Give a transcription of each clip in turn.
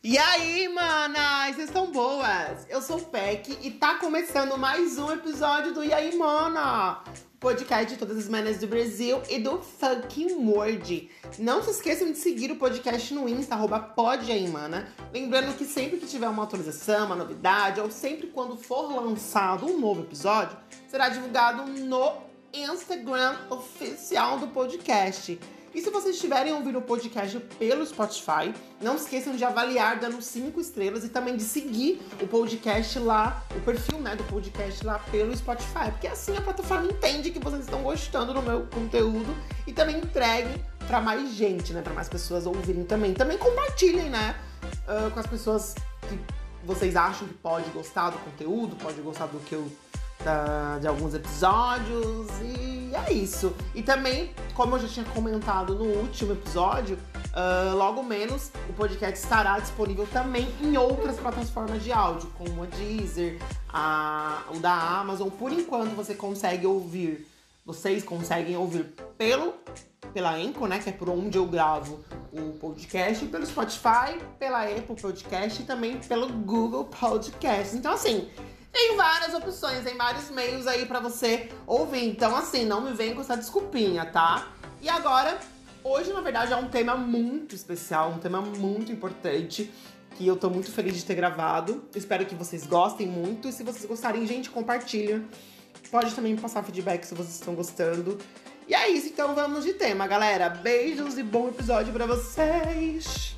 E aí, manas, vocês estão boas? Eu sou o Peck e tá começando mais um episódio do E aí, mana? Podcast de todas as manas do Brasil e do fucking world. Não se esqueçam de seguir o podcast no Insta, arroba podaimana. Lembrando que sempre que tiver uma atualização, uma novidade, ou sempre quando for lançado um novo episódio, será divulgado no Instagram oficial do podcast. E se vocês estiverem ouvindo o podcast pelo Spotify, não esqueçam de avaliar dando 5 estrelas e também de seguir o podcast lá, o perfil né, do podcast lá pelo Spotify. Porque assim a plataforma entende que vocês estão gostando do meu conteúdo e também entregue para mais gente, né? Para mais pessoas ouvirem também. Também compartilhem, né? Uh, com as pessoas que vocês acham que pode gostar do conteúdo, pode gostar do que eu da, de alguns episódios e é isso. E também, como eu já tinha comentado no último episódio, uh, logo menos o podcast estará disponível também em outras plataformas de áudio, como a Deezer, a, o da Amazon. Por enquanto você consegue ouvir, vocês conseguem ouvir pelo pela Anchor, né, que é por onde eu gravo o podcast, pelo Spotify, pela Apple Podcast e também pelo Google Podcast. Então assim, tem várias opções, tem vários meios aí para você ouvir. Então, assim, não me venha com essa desculpinha, tá? E agora, hoje, na verdade, é um tema muito especial, um tema muito importante. Que eu tô muito feliz de ter gravado. Espero que vocês gostem muito. E se vocês gostarem, gente, compartilha. Pode também me passar feedback se vocês estão gostando. E é isso, então vamos de tema, galera. Beijos e bom episódio para vocês.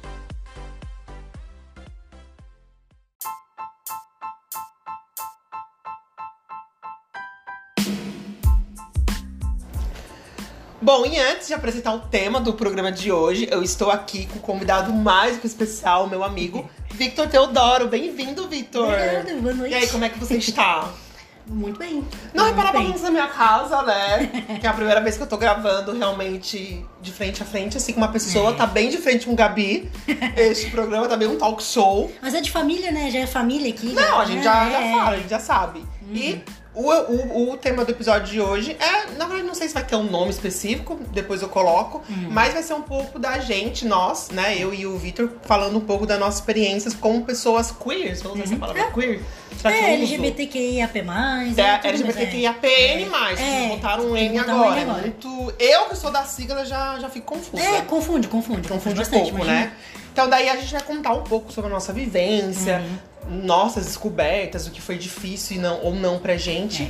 Bom, e antes de apresentar o tema do programa de hoje, eu estou aqui com o convidado mais que especial, meu amigo Victor Teodoro. Bem-vindo, Victor. Obrigada, boa noite. E aí, como é que você está? Muito bem. Não Muito repara bagunça na minha casa, né? que é a primeira vez que eu tô gravando realmente de frente a frente, assim, com uma pessoa, É. tá bem de frente com o Gabi. Este programa tá bem um talk show. Mas é de família, né? Já é família aqui. Não, a gente já, já é. fala, a gente já sabe. E o, o, o tema do episódio de hoje é, na verdade, não sei se vai ter um nome específico, depois eu coloco, mas vai ser um pouco da gente, nós, né? Eu e o Victor, falando um pouco das nossas experiências como pessoas queers. Vamos usar essa palavra queer? Será É? LGBTQIAP+. É, tudo mais, é. LGBTQIAPN+, É, botaram um N um agora. N agora. Muito... Eu que sou da sigla já, já fico confusa. É, confunde, confunde. Confunde um bastante, pouco, imagina. né? Então daí a gente vai contar um pouco sobre a nossa vivência, Uhum. Nossas descobertas, o que foi difícil e não, ou não pra gente.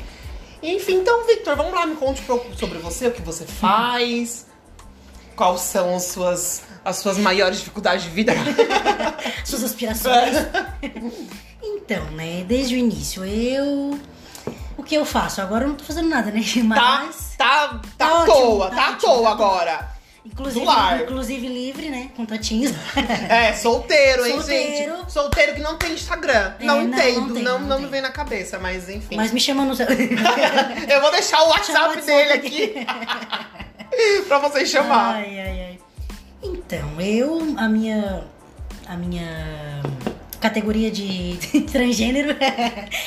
É. Enfim, então, Victor, vamos lá, me conte um pouco sobre você, o que você faz, quais são as suas, as suas maiores dificuldades de vida. Suas aspirações. então, né? Desde o início, eu... O que eu faço? Agora eu não tô fazendo nada, né? tá, Mas... tá, tá, Tá à ótimo, toa, tá tá à ótimo, toa tá agora. Inclusive, inclusive livre, né? Contatinhos. É, solteiro, hein, Solteiro. gente? Solteiro que não tem Instagram. É, não não, entendo, não tem, não, não não me vem na cabeça, mas enfim. Mas me chama no seu... Eu vou deixar o WhatsApp, WhatsApp dele aqui. aqui pra vocês chamar. Ai, ai, ai. Então, eu, a minha. A minha categoria de transgênero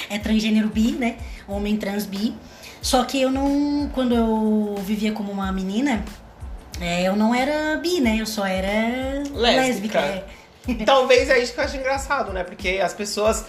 é transgênero bi, né? Homem trans bi. Só que eu não. Quando eu vivia como uma menina, é, eu não era bi, né? Eu só era Lésbica. lésbica. é. Talvez é isso que eu acho engraçado, né? Porque as pessoas.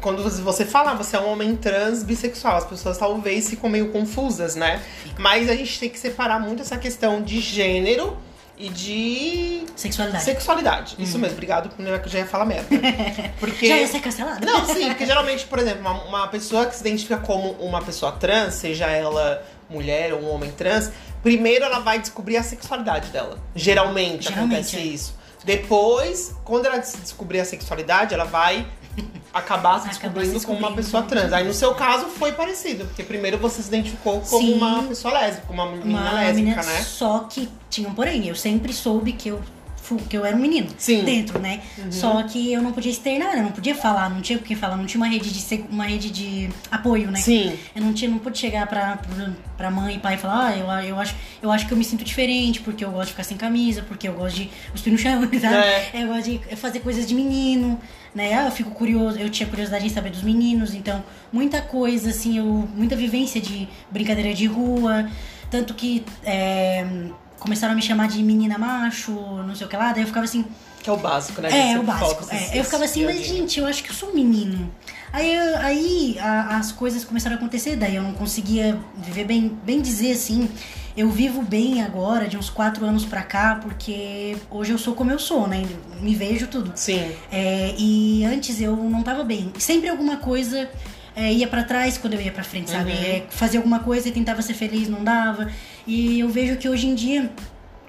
Quando você fala, você é um homem trans bissexual, as pessoas talvez ficam meio confusas, né? Mas a gente tem que separar muito essa questão de gênero e de Sexualidade. sexualidade. Isso mesmo, obrigado, porque eu já ia falar merda. Porque. Já ia ser cancelada? Não, sim, porque geralmente, por exemplo, uma, uma pessoa que se identifica como uma pessoa trans, seja ela mulher ou um homem trans, primeiro ela vai descobrir a sexualidade dela. Geralmente, Geralmente, acontece é. isso. Depois, quando ela des- descobrir a sexualidade, ela vai acabar se descobrindo se como uma pessoa trans. Aí no seu caso foi parecido, porque primeiro você se identificou como Sim. uma pessoa lésbica, como uma menina Uma lésbica, menina, né? Só que tinha um porém. Eu sempre soube que eu, que eu era um menino. Sim. Uhum. Dentro, né? Só que eu não podia externar, eu não podia falar, não tinha o que falar, não tinha uma rede de, uma rede de apoio, né? Sim. Eu não tinha, não pude chegar pra, pra, pra mãe e pai e falar, ah, eu, eu, acho, eu acho que eu me sinto diferente, porque eu gosto de ficar sem camisa, porque eu gosto de cuspir no chão, sabe? É. Eu gosto de fazer coisas de menino, né? Ah, eu fico curioso, eu tinha curiosidade em saber dos meninos, então muita coisa, assim, eu, muita vivência de brincadeira de rua. Tanto que é, começaram a me chamar de menina macho, não sei o que lá, daí eu ficava assim, Que é o básico, né? é, Você o básico. é. Eu ficava assim, mas gente, eu acho que eu sou um menino. Aí, aí a- as coisas começaram a acontecer, daí eu não conseguia viver bem, bem dizer assim. Eu vivo bem agora, de uns quatro anos pra cá, porque hoje eu sou como eu sou, né? Me vejo tudo. Sim. É, e antes eu não tava bem. Sempre alguma coisa é, ia pra trás quando eu ia pra frente, sabe? Uhum. É, fazia alguma coisa e tentava ser feliz, não dava. E eu vejo que hoje em dia.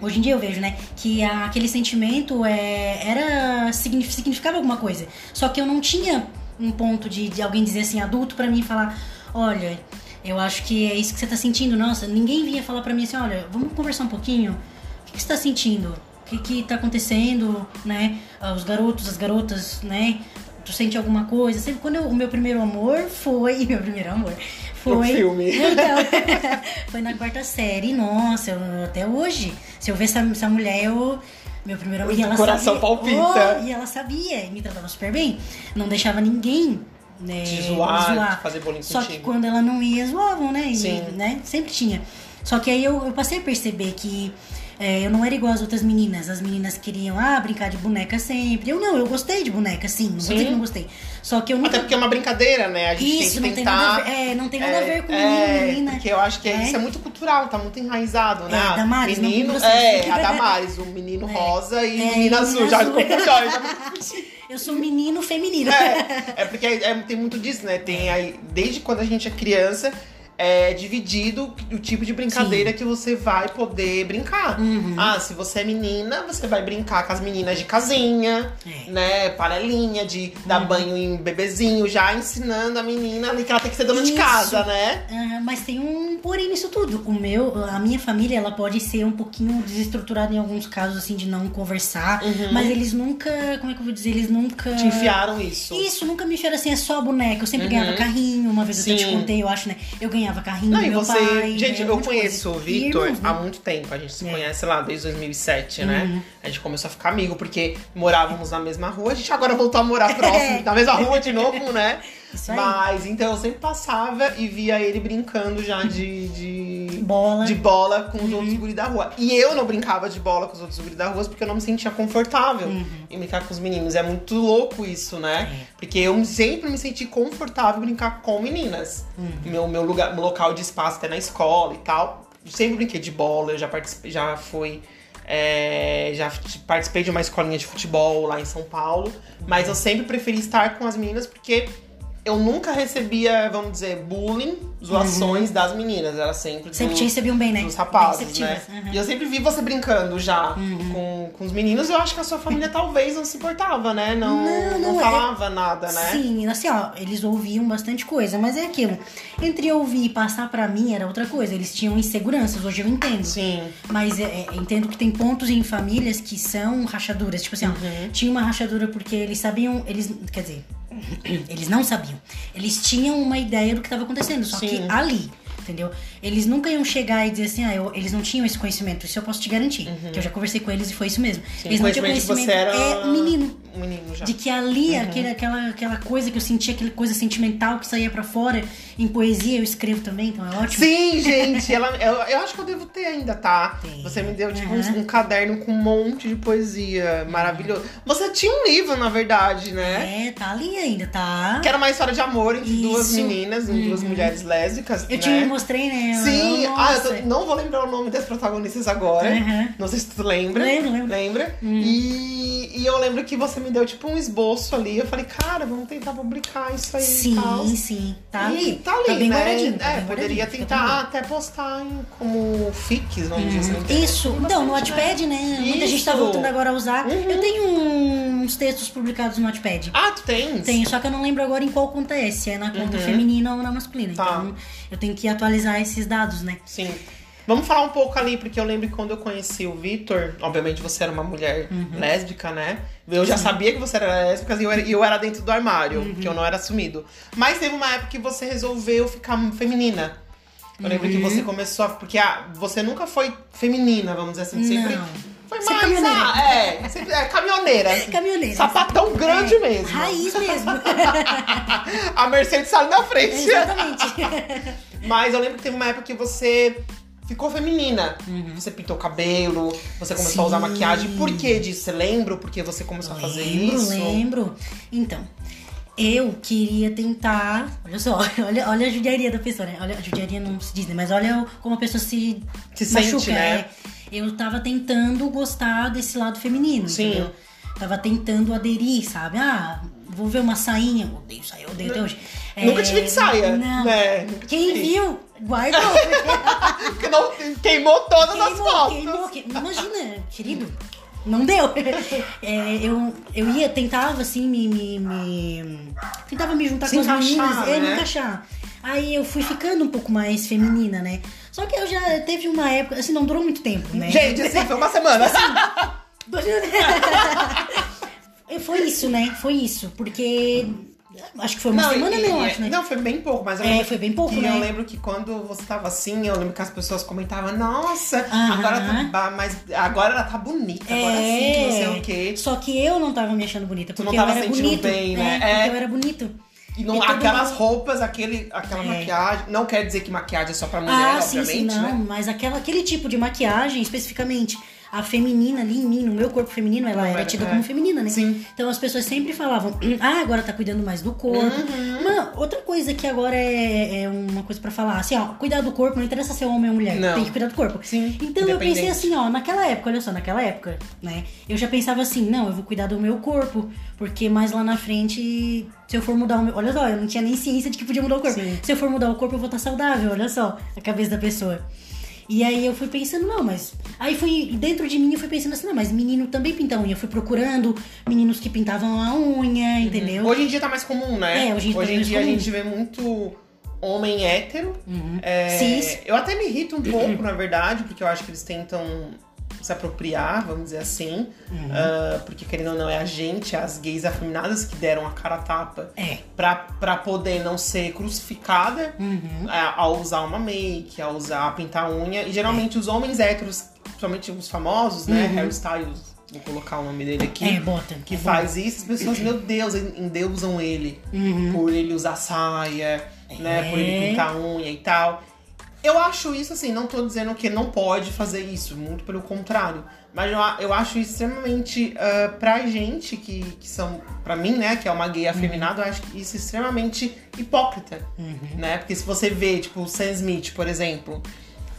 Hoje em dia eu vejo, né, que aquele sentimento é, era signif- significava alguma coisa. Só que eu não tinha um ponto de, de alguém dizer assim, adulto, pra mim falar, olha, eu acho que é isso que você tá sentindo. Nossa, ninguém vinha falar pra mim assim, olha, vamos conversar um pouquinho. O que, que você tá sentindo? O que, que tá acontecendo, né? Ah, Os garotos, as garotas, né? Tu sente alguma coisa? Sempre quando eu- o meu primeiro amor foi. Meu primeiro amor foi. Filme. Então, foi na quarta série. Nossa, eu- até hoje. Se eu ver essa, essa mulher, eu. Meu primeiro amor. E ela coração sabia, palpita. Oh, e ela sabia, e me tratava super bem. Não deixava ninguém. Né, Te zoar, te fazer bullying Só que contigo. quando ela não ia, zoavam, né? E, Sim. né? Sempre tinha. Só que aí eu, eu passei a perceber que é, eu não era igual às outras meninas. As meninas queriam, ah, brincar de boneca sempre. Eu não, eu gostei de boneca, sim. Não vou dizer que não gostei. Só que eu nunca. Até porque é uma brincadeira, né? A gente Isso, tem não que tem tentar. a ver. É, não tem nada a ver com menino, é, menina. Porque eu acho que É. isso é muito cultural, tá muito enraizado, né? É, Damares, não menino, você. é, a Damares, o menino rosa e É, o menino azul. Já ficou Eu sou menino feminino. É, é porque é- tem muito disso, né? Tem aí, desde quando a gente é criança, é dividido o tipo de brincadeira que você vai poder brincar. Uhum. Ah, se você é menina, você vai brincar com as meninas de casinha, É. né? Panelinha, de dar banho em bebezinho, já ensinando a menina ali que ela tem que ser dona de Isso. casa, né? Ah, mas tem um porém nisso tudo. O meu, a minha família, ela pode ser um pouquinho desestruturada em alguns casos, assim, de não conversar. Mas eles nunca, como é que eu vou dizer? Eles nunca. Uhum. Te enfiaram isso. Isso, nunca me enfiaram assim, é só boneca. Eu sempre ganhava carrinho, uma vez eu até te Uhum. Sim. contei, eu acho, né? Eu ganhava carrinho Não, e você. pai. gente, ganhava um eu conheço o coisa. Vitor irmãos, há né? muito tempo. A gente se É. conhece lá desde 2007, né? A gente começou a ficar amigo porque morávamos na mesma rua. A gente agora voltou a morar próximo, na mesma rua de novo, né? Isso aí. Mas então eu sempre passava e via ele brincando já de. de... Bola. De bola com os Uhum. outros guri da rua. E eu não brincava de bola com os outros guri da rua porque eu não me sentia confortável Uhum. em brincar com os meninos. É muito louco isso, né? É. Porque eu sempre me senti confortável em brincar com meninas. Uhum. Meu, meu, lugar, meu local de espaço até na escola e tal. Sempre brinquei de bola, eu já participei, já fui. é, já participei de uma escolinha de futebol lá em São Paulo. Mas eu sempre preferi estar com as meninas porque eu nunca recebia, vamos dizer, bullying, zoações das meninas. Era sempre, Sempre do- te recebiam bem, né? dos rapazes, né? Uhum. E eu sempre vi você brincando já com, com os meninos. Eu acho que a sua família talvez não se importava, né? Não, Não, não, não, é- falava nada, né? Sim, assim, ó, eles ouviam bastante coisa, mas é aquilo. Entre ouvir e passar pra mim era outra coisa. Eles tinham inseguranças, hoje eu entendo. Sim. Mas é, é, entendo que tem pontos em famílias que são rachaduras. Tipo assim, ó, Uhum. tinha uma rachadura porque eles sabiam. Eles, quer dizer, eles não sabiam. Eles tinham uma ideia do que estava acontecendo, só Sim. que ali. Entendeu? Eles nunca iam chegar e dizer assim, ah, eu- eles não tinham esse conhecimento, isso eu posso te garantir. Que eu já conversei com eles e foi isso mesmo. Uhum. Sim, eles não tinham conhecimento você era É um menino. Um menino já. De que ali, aquele, aquela, aquela coisa que eu sentia, aquela coisa sentimental que saía pra fora, em poesia eu escrevo também, então é ótimo. Sim, gente, ela, eu, eu acho que eu devo ter ainda, tá? Tem. Você me deu tipo Uhum. um, um caderno com um monte de poesia maravilhoso. Você tinha um livro, na verdade, né? É, tá ali ainda, tá? Que era uma história de amor entre duas Isso. Uhum. meninas, duas mulheres lésbicas, Eu né? te mostrei, né? Sim, Nossa. ah, eu tô- não vou lembrar o nome das protagonistas agora. Uhum. Não sei se tu lembra. Lembro, lembro. Lembra? E, e eu lembro que você me deu tipo um esboço ali. Eu falei, cara, vamos tentar publicar isso aí e tal. Sim, sim. Tá E ali. Tá ali, bem né? Tá é, bem poderia guardadinho, fica tentar tranquilo. até postar em, como fics, vamos dizer assim. internet. Isso, então, no bastante, Wattpad, né? Muita gente tá. Uhum. voltando agora a usar. Eu tenho uns textos publicados no Wattpad. Ah, tu tens? Tenho, só que eu não lembro agora em qual conta é, se é na conta feminina ou na masculina. Uhum. Tá. Então eu tenho que atualizar esses dados, né? Sim. Vamos falar um pouco ali, porque eu lembro que quando eu conheci o Vitor, obviamente você era uma mulher Uhum. lésbica, né? Eu já sabia que você era lésbica e eu era, eu era dentro do armário, Uhum. que eu não era assumido. Mas teve uma época que você resolveu ficar feminina. Eu lembro Uhum. que você começou a. Porque ah, você nunca foi feminina, vamos dizer assim. Sempre Não. Foi Você é mais. caminhoneira. ah, é, é, caminhoneira. assim. Caminhoneira. Sapatão grande É, mesmo. Raiz mesmo. A Mercedes sai na frente. Exatamente. Mas eu lembro que teve uma época que você ficou feminina. Você pintou o cabelo, você começou a usar Sim. maquiagem. Por que disso? Você lembra por que você começou a fazer lembro, isso? lembro. Então, eu queria tentar. Olha só, olha, olha a judiaria da pessoa, né? Olha, a judiaria não se diz, né? Mas olha como a pessoa se, Se machuca. sente, né? é. Eu tava tentando gostar desse lado feminino, Sim. entendeu? Tava tentando aderir, sabe? Ah, vou ver uma sainha. Odeio saia, eu odeio até hoje. Nunca É, tive de saia, Não. né? Quem viu, guardou. Porque não- queimou todas as Queimou, fotos. queimou, que- Imagina, querido. Não deu. É, eu, eu ia, tentava assim, me. me, me- tentava me juntar Se com as meninas, é, me né? encaixar. Aí eu fui ficando um pouco mais feminina, né? Só que eu já teve uma época, assim, não durou muito tempo, né? Gente, assim, foi uma semana. Foi isso, né? Foi isso. Porque. Acho que foi uma semana, e- não, acho, né? Não, foi bem pouco, mas eu É, foi bem pouco, né? eu lembro que quando você tava assim, eu lembro que as pessoas comentavam, nossa, Aham. agora tá mas agora ela tá bonita, agora sim, que não sei o quê. Só que eu não tava me achando bonita, Tu porque não tava eu era sentindo bonito. bem, né? É, É. porque eu era bonito. E não, E aquelas mundo- roupas, aquele, aquela É. maquiagem. Não quer dizer que maquiagem é só pra mulher, ah, sim, obviamente, sim, não, né? mas aquela, aquele tipo de maquiagem, especificamente a feminina ali em mim, no meu corpo feminino, ela era tida é. como feminina, né? Sim. Então as pessoas sempre falavam, ah, agora tá cuidando mais do corpo. Uhum. Mano, outra coisa que agora é, é uma coisa pra falar, assim, ó, cuidar do corpo, não interessa se é homem ou mulher, Não. tem que cuidar do corpo. Sim, Então eu pensei assim, ó, naquela época, olha só, naquela época, né? Eu já pensava assim, não, eu vou cuidar do meu corpo, porque mais lá na frente, se eu for mudar o meu. Olha só, eu não tinha nem ciência de que podia mudar o corpo. Sim. Se eu for mudar o corpo, eu vou estar saudável, olha só, a cabeça da pessoa. E aí eu fui pensando, não, mas. Aí fui, dentro de mim eu fui pensando assim, não, mas menino também pinta unha. Eu fui procurando meninos que pintavam a unha, entendeu? Hoje em dia tá mais comum, né? É, hoje em dia tá em mais dia a comum. gente vê muito homem hétero. Uhum. É, Cis. Eu até me irrito um pouco, na verdade, porque eu acho que eles tentam se apropriar, vamos dizer assim. Uhum. Ah, porque, querendo ou não, é a gente, as gays afeminadas, que deram a cara a tapa É. pra, pra poder não ser crucificada Uhum. a- ao usar uma make, a usar, a pintar a unha. E geralmente os homens héteros, principalmente os famosos, né? Harry Styles, vou colocar o nome dele aqui. Uhum. É, bota. Que é faz isso, as pessoas, meu Deus, endeusam ele Uhum. por ele usar saia, né? Por É. ele pintar unha e tal. Eu acho isso assim, não tô dizendo que não pode fazer isso, muito pelo contrário. Mas eu, eu acho extremamente, ah, pra gente que, que são, pra mim, né, que é uma gay afeminada, eu acho isso extremamente hipócrita, né? Porque se você vê, tipo, o Sam Smith, por exemplo,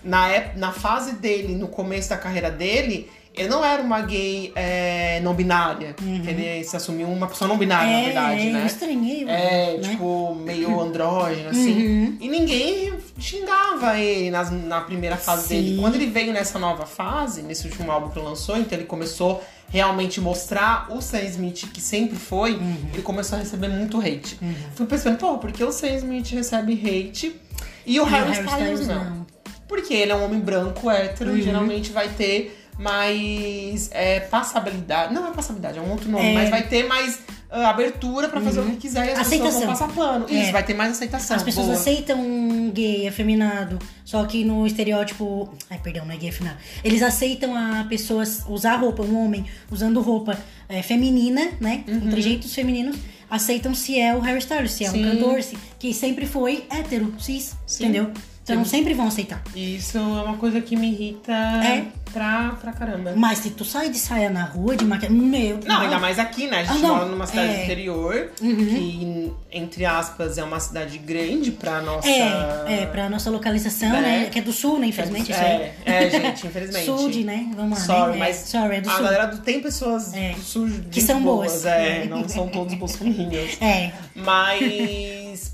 na, ép- na fase dele, no começo da carreira dele, ele não era uma gay é, não binária. Ele se assumiu uma pessoa não binária, na verdade, é, né? Eu estranhei. É, né? tipo, meio andrógeno, assim. Uhum. E ninguém xingava ele nas- na primeira fase Sim. dele. Quando ele veio nessa nova fase, nesse último álbum que lançou, então ele começou realmente mostrar o Sam Smith que sempre foi, Uhum. ele começou a receber muito hate. Fui pensando, pô, por que o Sam Smith recebe hate e o E Harry, Styles, não? não. Porque ele é um homem branco, hétero, Uhum. e geralmente vai ter mais é, passabilidade. Não é passabilidade, é um outro nome, É. mas vai ter mais ah, abertura pra fazer o que quiser e as pessoas Aceitação. vão passar pano. É. Isso, vai ter mais aceitação. As pessoas boa. aceitam um gay afeminado, só que no estereótipo. Ai, perdão, não é gay afeminado. Eles aceitam a pessoa usar roupa, um homem usando roupa é, feminina, né? Uhum. Com trejeitos femininos. Aceitam se é o Harry Styles, se é Sim. um cantor, se, que sempre foi hétero, cis, Sim. entendeu? Então sempre vão aceitar. Isso é uma coisa que me irrita É. pra, pra caramba. Mas se tu sai de saia na rua de maquiagem. Meu Não, ainda mais aqui, né? A gente Ah, não. mora numa cidade É. interior, que, entre aspas, é uma cidade grande pra nossa. É, é, pra nossa localização, Né? né? Que é do sul, né? Infelizmente, aí. É, é, gente, infelizmente. Sul de, né? Vamos lá, Sorry, né? mas é, sorry, é do a sul. galera do tem pessoas É. do sul Que são boas. É, É. não são todos bolsominions. É. Mas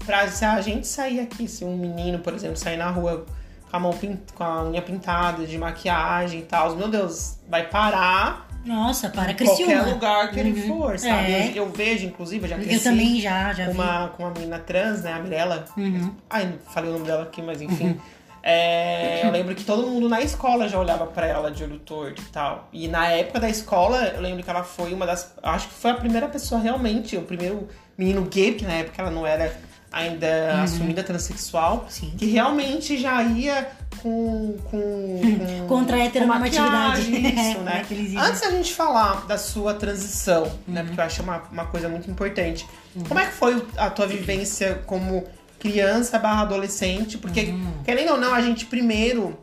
pra, se a gente sair aqui, se um menino, por exemplo, sair na rua com a mão pin- com a unha pintada, de maquiagem e tal, meu Deus, vai parar Nossa, para em Criciúma. qualquer lugar que ele for, sabe? É. Eu, eu vejo, inclusive, eu já cresci Eu também já, já com uma, com uma menina trans, né, a Mirella. Uhum. Ai, falei o nome dela aqui, mas enfim. É, eu lembro que todo mundo na escola já olhava pra ela de olho torto e tal. E na época da escola, eu lembro que ela foi uma das. Acho que foi a primeira pessoa realmente, o primeiro menino gay, porque na época ela não era ainda assumida transexual, Uhum. Sim. que realmente já ia com. com, com Contra a heteronormatividade. Isso, É, né? dizem. Antes da gente falar da sua transição, né? Uhum. Porque eu acho uma, uma coisa muito importante. Como é que foi a tua vivência como criança barra adolescente? Porque, Uhum. querendo ou não, a gente primeiro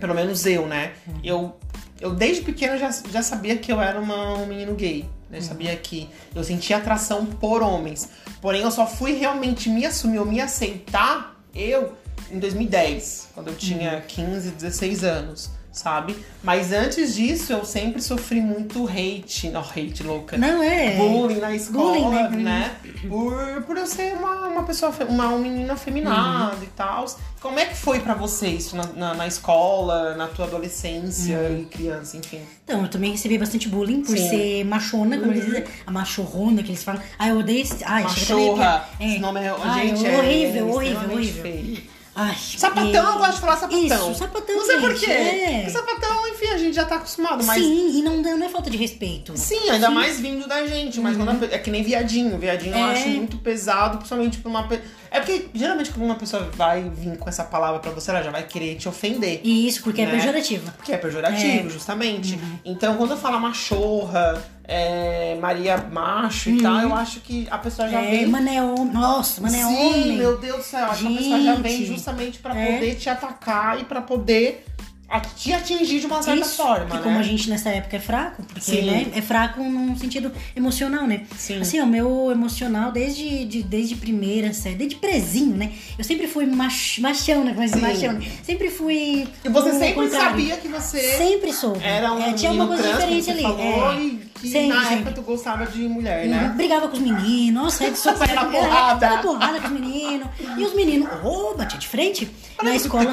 pelo menos eu, né? Eu, eu desde pequeno já, já sabia que eu era uma, um menino gay. Eu sabia que eu sentia atração por homens. Porém, eu só fui realmente me assumir ou me aceitar, eu, em 2010, quando eu tinha 15, 16 anos sabe? Mas antes disso, eu sempre sofri muito hate, não, hate louca. Não é. Bullying na escola, Bullying, né? né? Por, por eu ser uma, uma pessoa, uma, uma menina afeminada Uhum. e tal. Como é que foi pra você isso na, na, na escola, na tua adolescência Uhum. e criança, enfim? Então, eu também recebi bastante bullying por Sim. ser machona, como eles dizem. A machorrona que eles falam. Ah, eu odeio esse. Ai, chega também a Machorra. piar. Esse nome é, Ai, gente, horrível, é horrível, horrível. feio. Ai, Sapatão, eu gosto de falar sapatão. Isso, sapatão, Não sei por gente, quê. é. Porque sapatão, enfim, a gente já tá acostumado, mas. Sim, e não, não é falta de respeito. Sim, ainda mais vindo da gente, mas quando a pe- é que nem viadinho. Viadinho eu Uhum. É. acho muito pesado, principalmente pra uma pessoa. É porque geralmente quando uma pessoa vai vir com essa palavra pra você, ela já vai querer te ofender. E isso, porque é Né? pejorativo. Porque é pejorativo, justamente. Então, quando eu falo machorra, é, Maria macho e tal, eu acho que a pessoa já Uhum. É, vem. homem. Nossa, mané Sim, homem. meu Deus do céu. Acho que a pessoa já vem justamente pra É. poder te atacar e pra poder a- te atingir de uma certa Isso, forma, né? como a gente nessa época é fraco, porque Sim. né, é fraco num sentido emocional, né? Sim. Assim, o meu emocional desde, de, desde primeira série, desde prezinho, né? Eu sempre fui mach, machão, né? Mas Sim. machão. Sempre fui. E você sempre contrário. sabia que você Sempre soube. era um é, tinha menino coisa diferente ali. falou, é. e que Sempre, na época tu gostava de mulher, Uhum, né? Brigava com os meninos, nossa, é de soco. Saia na porrada. Era porrada com os meninos. E os meninos, ô, batia de frente. Na escola.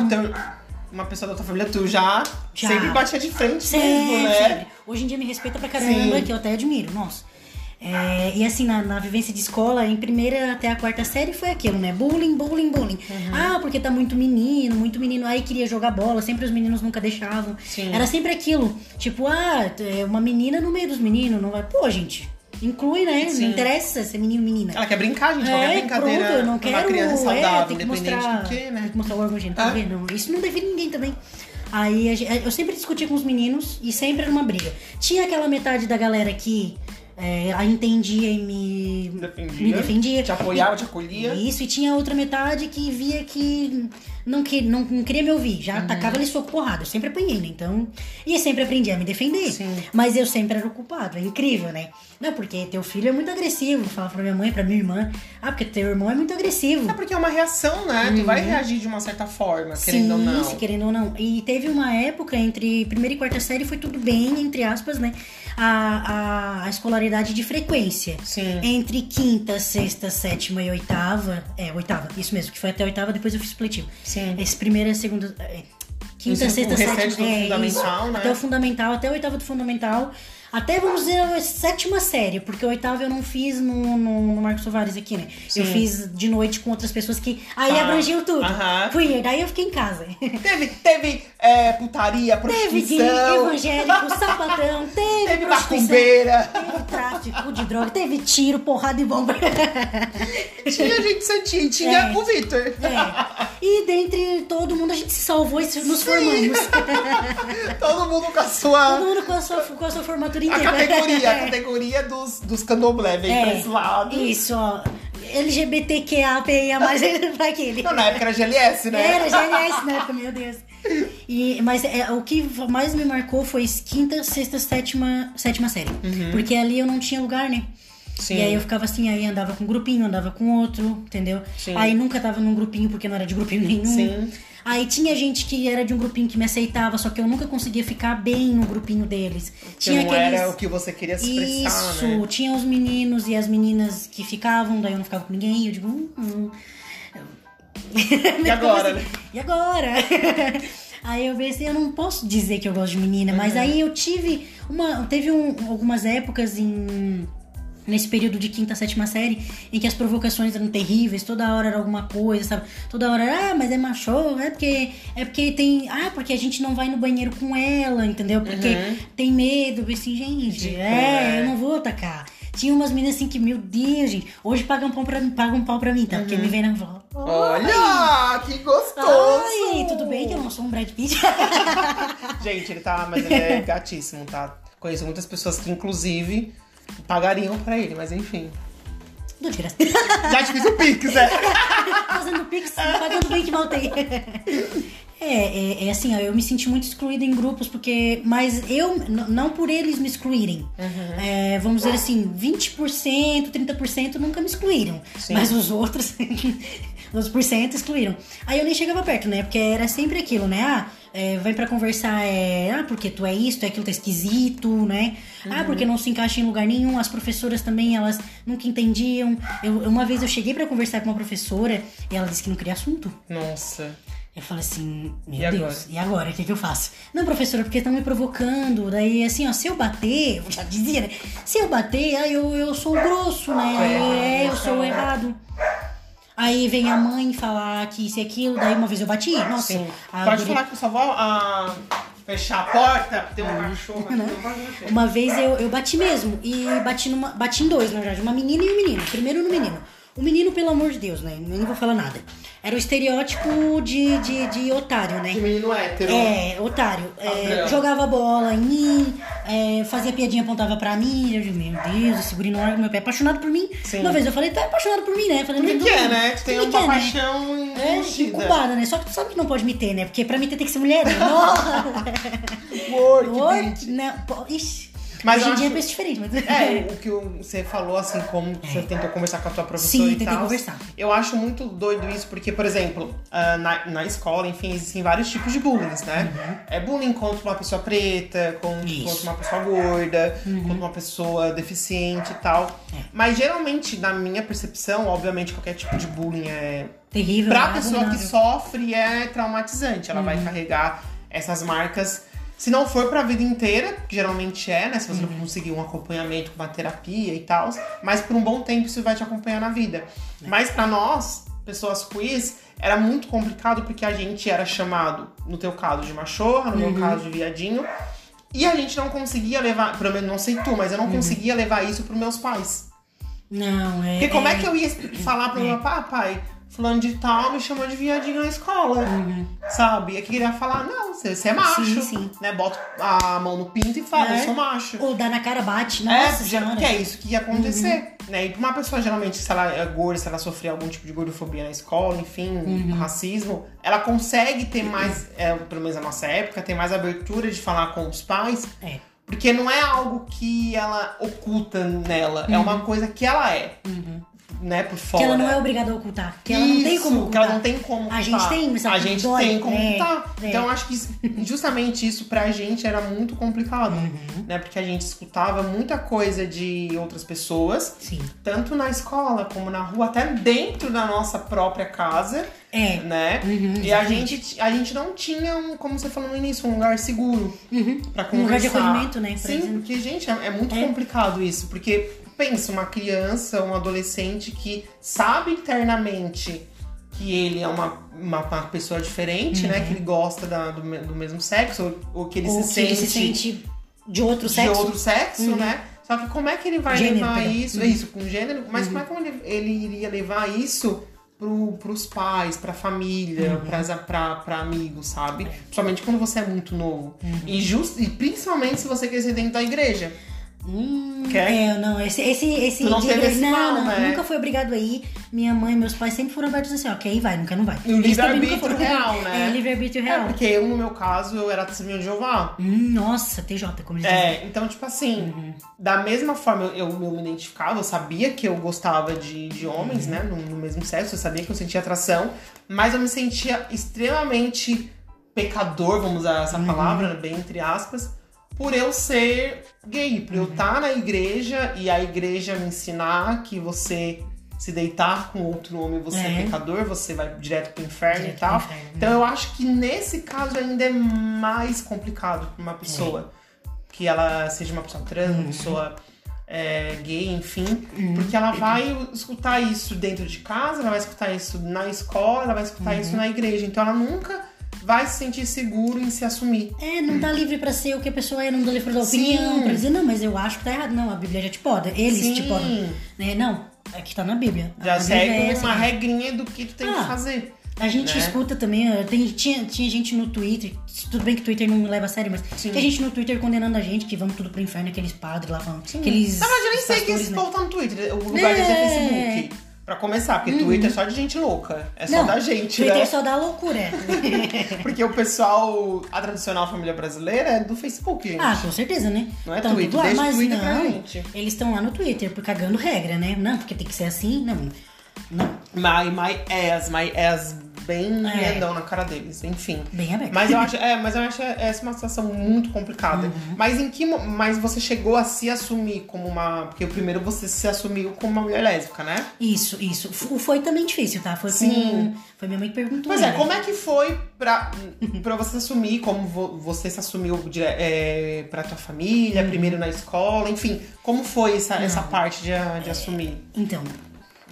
Uma pessoa da tua família, tu já, Já. sempre batia de frente Sempre, mesmo, né? sempre. Hoje em dia me respeita pra caramba, Sim. que eu até admiro, nossa. É, e assim, na, na vivência de escola, em primeira até a quarta série foi aquilo, né? Bullying, bullying, bullying. Uhum. Ah, porque tá muito menino, muito menino. Aí queria jogar bola, sempre os meninos nunca deixavam. Sim. Era sempre aquilo. Tipo, ah, é uma menina no meio dos meninos, não vai. Pô, gente, inclui, né? Sim. Não interessa ser menino menina. Ela quer brincar, gente. É, brincadeira pronto, eu não quero. uma criança saudável, é, tem independente mostrar, do que, Tem né? que mostrar o órgão genital, É. tá vendo? Isso não define ninguém também. Aí eu sempre discutia com os meninos e sempre era uma briga. Tinha aquela metade da galera que é, a entendia e me Defendia. me defendia. Te apoiava, te acolhia. Isso, e tinha outra metade que via que não, que, não, não queria me ouvir. Uhum. Já atacava ali soco porrada. Eu sempre apanhei, né? Então. E eu sempre aprendi a me defender. Sim. Mas eu sempre era o culpado. É incrível, né? Não, porque teu filho é muito agressivo. Fala pra minha mãe, pra minha irmã. Ah, porque teu irmão é muito agressivo. É porque é uma reação, né? Tu vai reagir de uma certa forma, querendo Uhum. Sim, ou não. se querendo ou não. E teve uma época entre primeira e quarta série foi tudo bem, entre aspas, né? A, a, a escolaridade de frequência. Sim. Entre quinta, sexta, sétima e oitava. É, oitava, isso mesmo, que foi até oitava, depois eu fiz supletivo. Sim. Esse primeira, segunda. é, Quinta, Isso, sexta, o restante sétima. do é, fundamental, isso. né? Até o fundamental, até a oitava do fundamental. Até, vamos dizer, a sétima série, porque a oitava eu não fiz no, no, no Marcos Soares aqui, né? Eu Sim. fiz de noite com outras pessoas que. Aí Ah, abrangiam tudo. aham. Fui, daí eu fiquei em casa. Teve, teve é, putaria, Teve prostituição. gay, evangélico, sapatão, teve, Teve macumbeira. Teve tráfico de droga, teve tiro, porrada e bomba. Tinha gente santinha tinha É. o Victor. É. E dentre todo gente se salvou e nos formamos. Todo mundo com a sua. Todo mundo com a sua, com a sua formatura A inteira. categoria, a categoria dos, dos candomblé vem É. pra esse lado. Isso, ó. LGBTQAPIA mais pra aquele. Não, na época era GLS, né? Era GLS na época, meu Deus. E, mas é, o que mais me marcou foi quinta, sexta, sétima, sétima série. Porque ali eu não tinha lugar, né? Sim. E aí eu ficava assim, aí andava com um grupinho, andava com outro, entendeu? Sim. Aí nunca tava num grupinho porque não era de grupinho nenhum. Sim. Aí tinha gente que era de um grupinho que me aceitava, só que eu nunca conseguia ficar bem no grupinho deles. Que tinha não era o que você queria se expressar, Isso, né? tinha os meninos e as meninas que ficavam, daí eu não ficava com ninguém, eu digo, hum, hum. E agora, né? E agora? Aí eu pensei, eu não posso dizer que eu gosto de menina, mas Uhum. aí eu tive uma. Teve um- algumas épocas em. Nesse período de quinta, sétima série, em que as provocações eram terríveis, toda hora era alguma coisa, sabe? Toda hora era, ah, mas é macho, é porque. É porque tem. Ah, porque a gente não vai no banheiro com ela, entendeu? Porque Uhum. tem medo. Pensei, gente, Ridículo, é, né? eu não vou atacar. Tinha umas meninas assim que, meu Deus, gente, hoje pagam pau pra mim, pagam pau pra mim, tá? Porque me vem na volta. Olha, que gostoso! Ai, tudo bem que eu não sou um Brad Pitt? Gente, ele tá, mas ele é gatíssimo, tá? Conheço muitas pessoas que, inclusive, pagariam pra ele, mas enfim. De graça. Já te fiz o Pix, né? Fazendo pix, pagando bem que mal tem. É, é, é assim, ó, eu me senti muito excluída em grupos, porque. Mas eu, não por eles me excluírem. Uhum. É, vamos dizer assim, 20%, 30% nunca me excluíram. Sim. Mas os outros, os por cento excluíram. Aí eu nem chegava perto, né? Porque era sempre aquilo, né? Ah, é, vem pra conversar, é, ah, porque tu é isso, tu é aquilo, tá esquisito, né? Uhum. Ah, porque não se encaixa em lugar nenhum. As professoras também, elas nunca entendiam. Eu, uma vez eu cheguei pra conversar com uma professora e ela disse que não queria assunto. Nossa. Eu falei assim, meu E Deus, agora? e agora? O que, que eu faço? Não, professora, porque estão me provocando. Daí, assim, ó, se eu bater, eu já dizia, né? Se eu bater, aí eu, eu sou grosso, né? É, eu sou errado. Aí vem a mãe falar que isso e aquilo, daí uma vez eu bati. Nossa, Sim. a Pode guria- falar que eu só vou ah, fechar a porta, tem um cachorro aqui, Né? Uma vez eu, eu bati mesmo. E bati numa. Bati em dois, na verdade. Uma menina e um menino. Primeiro no menino. O menino, pelo amor de Deus, né? Eu nem vou falar nada. Era o estereótipo de, de, de otário, né? Que menino hétero. É, otário. É, Padrão. jogava bola em mim, é, fazia piadinha, apontava pra mim. Eu digo, meu Deus, esse guri não larga meu pé. Apaixonado por mim. Sim. Uma vez eu falei, tá apaixonado por mim, né? Falei, não, que é, não, né? Tu tem uma é, né? paixão É, enchida. incubada, né? Só que tu sabe que não pode me ter, né? Porque pra mim ter tem que ser mulher. Né? Nossa! Delícia. né? Pô, Ixi. Mas Hoje em dia é acho- penso diferente, mas... É, o que você falou, assim, como você tentou conversar com a tua professora Sim, e tal. conversar. Eu acho muito doido isso, porque, por exemplo, ah, na, na escola, enfim, existem vários tipos de bullying, né? É bullying contra uma pessoa preta, Uhum. Uhum. contra uma pessoa gorda, contra uma pessoa deficiente e tal. É. Mas geralmente, na minha percepção, obviamente, qualquer tipo de bullying é Terrível. Pra né? pessoa que sofre é traumatizante. Ela Uhum. vai carregar essas marcas. Se não for pra vida inteira, que geralmente é, né? Se você Uhum. não conseguir um acompanhamento com uma terapia e tal, mas por um bom tempo isso vai te acompanhar na vida. É. Mas pra nós, pessoas queers, era muito complicado porque a gente era chamado, no teu caso, de machorra, no Uhum. meu caso, de viadinho. E a gente não conseguia levar, pelo menos não sei tu, mas eu Uhum. não conseguia levar isso pros meus pais. Não, é... Porque como é que eu ia falar pro É. meu pai, pai, fulano de tal me chamou de viadinho na escola, sabe? E eu queria falar, não, você, você é macho, Uhum. Sim, sim. né? Bota a mão no pinto e fala, É. eu sou macho. Ou dá na cara, bate. é, Nossa já, senhora. que é isso que ia acontecer, Uhum. né? E pra uma pessoa, geralmente, se ela é gorda, se ela sofrer algum tipo de gordofobia na escola, enfim, Uhum. racismo, ela consegue ter mais, é, pelo menos na nossa época, ter mais abertura de falar com os pais, É. porque não é algo que ela oculta nela, é uma coisa que ela é, né, por Uhum. Que fora. ela não é obrigada a ocultar. Que ela não tem Isso, como que ocultar. ela não tem como A gente ocultar. tem, mas A gente dói. tem como É, ocultar. é. Então acho que isso- justamente isso pra gente era muito complicado, Uhum. né? Porque a gente escutava muita coisa de outras pessoas, Sim. tanto na escola como na rua, até dentro da nossa própria casa, É. né? Uhum, e a gente, a gente não tinha, um, como você falou no início, um lugar seguro Uhum. pra Um lugar de conversar. acolhimento, né? Sim, dizer- porque, gente, é, é muito É. complicado isso. Porque, pensa, uma criança, um adolescente que sabe internamente que ele é uma, uma, uma pessoa diferente, né? Que ele gosta da- do, do mesmo sexo, ou, ou que ele, Ou se, que sente ele se sente de outro de sexo. Uhum. outro sexo, né? Só que como é que ele vai Gênero, levar isso? Uhum. É isso, com gênero, mas como é que ele, ele iria levar isso pro, pros pais, pra família, Uhum. pra amigos, sabe? Principalmente quando você é muito novo. Uhum. E, just, e principalmente se você crescer dentro da igreja. Hum, Quer? É, não, esse, esse, esse Tu não igreja- esse não, mal, não, né? nunca fui obrigado aí. Minha mãe e meus pais sempre foram abertos assim, ó, quer ir, vai, nunca não vai. E o livre-arbítrio foram- real, né? É, livre-arbítrio É, real. porque eu, no meu caso, eu era testemunho de Jeová. Hum, nossa, TJ, como eles. É, então, tipo assim, Uhum. da mesma forma eu, eu me identificava, eu sabia que eu gostava de, de homens, Uhum. né? No, no mesmo sexo, eu sabia que eu sentia atração, mas eu me sentia extremamente pecador, vamos usar Uhum. essa palavra, bem entre aspas, por eu ser gay, por eu Uhum. estar na igreja e a igreja me ensinar que você se deitar com outro homem, você é, É. pecador, você vai direto pro inferno Direto e tal. inferno, né? Então eu acho que nesse caso ainda é mais complicado pra uma pessoa que ela seja uma pessoa trans, uma pessoa é, gay, enfim, porque ela vai escutar isso dentro de casa, ela vai escutar isso na escola, ela vai escutar isso na igreja. Então ela nunca vai se sentir seguro em se assumir. É, não tá livre pra ser o que a pessoa é, não tá livre pra dar opinião, pra dizer, não, mas eu acho que tá errado. Não, a Bíblia já te poda, eles Sim. te podam. Né? Não, aqui tá na Bíblia. Já a Bíblia segue é uma regrinha do que tu tem Ah, que fazer. A gente né? escuta também, ó, tem, tinha, tinha gente no Twitter, tudo bem que o Twitter não me leva a sério, mas Sim. tem gente no Twitter condenando a gente, que vamos tudo pro inferno, aqueles padres lá falando. Aqueles Na verdade, eu nem sei que pastores, esse né? povo tá no Twitter. O lugar deles é É. Facebook. Pra começar, porque Twitter é só de gente louca. É só Não, da gente, Twitter né? só dá loucura. Porque o pessoal, a tradicional família brasileira é do Facebook, gente. ah, com certeza, né? Não é Tanto Twitter, lá, deixa mas Twitter pra não, gente. Eles estão lá no Twitter, por cagando regra, né? Não, porque tem que ser assim, não. Não, My, my ass, my ass bem É. grandão na cara deles, enfim. bem aberto. Mas eu acho, é, mas eu acho essa uma situação muito complicada. Uhum. Mas em que mas você chegou a se assumir como uma, porque primeiro você se assumiu como uma mulher lésbica, né? Isso, isso. Foi também difícil, tá? Foi Sim. com. Foi minha mãe que perguntou. Pois é, como é que foi pra, pra você assumir, como vo- você se assumiu é, pra tua família, Uhum. primeiro na escola, enfim, como foi essa, essa parte de, de assumir? Então.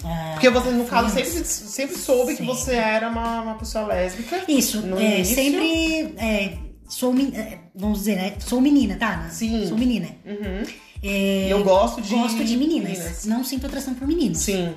Ah, Porque você, no caso, sempre, sempre soube que Sim. você era uma, uma pessoa lésbica. Isso, no é, início. sempre. é, sou, é, vamos dizer, né? Sou menina, tá? Ana? Sim. Sou menina. Uhum. É, eu gosto de, gosto de meninas. Não sinto atração por meninos. Sim.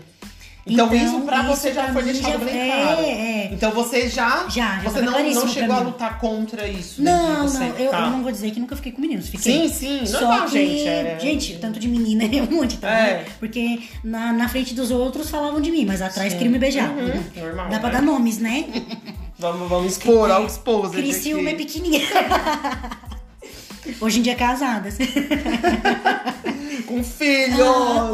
Então, Então, isso pra você já foi deixado já- bem é, claro. é. Então você já. Já, já Você não, não chegou a lutar contra isso. de Não, você, não, eu, tá? eu não vou dizer que nunca fiquei com meninos. Fiquei. Sim, sim, Só normal, que, gente, é- gente, tanto de menina é um monte, tá? É. né? Porque na, na frente dos outros falavam de mim, mas atrás Sim. queriam me beijar. Uhum, normal, Dá pra né? dar nomes, né? Vamos, vamos expor ao exposed Criciúma é pequenininha. Hoje em dia casadas. Com filhos! Ah,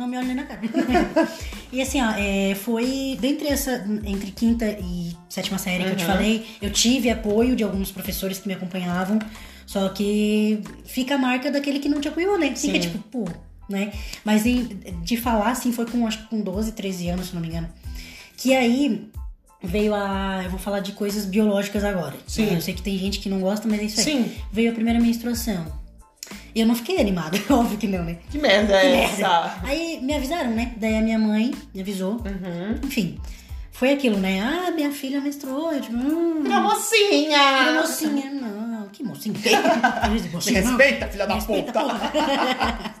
não me olhe na cara. e assim, ó, é, foi dentre essa, entre quinta e sétima série que eu te Uhum. falei, eu tive apoio de alguns professores que me acompanhavam, só que fica a marca daquele que não te apoiou, né? Fica Sim. tipo, pô, né? Mas de falar, assim, foi com, acho que com 12, 13 anos, se não me engano. Que aí veio a. Eu vou falar de coisas biológicas agora. Sim. né? Eu sei que tem gente que não gosta, mas é isso aí. Sim. Veio a primeira menstruação. Eu não fiquei animada, óbvio que não, né? Que merda é Merda. essa? Aí me avisaram, né? Daí a minha mãe me avisou. Uhum. Enfim, foi aquilo, né? Ah, minha filha menstruou. Eu digo, hum, Filha mocinha! que mocinha. Não, que mocinha. Mocinha, respeita, filha da Respeita, puta!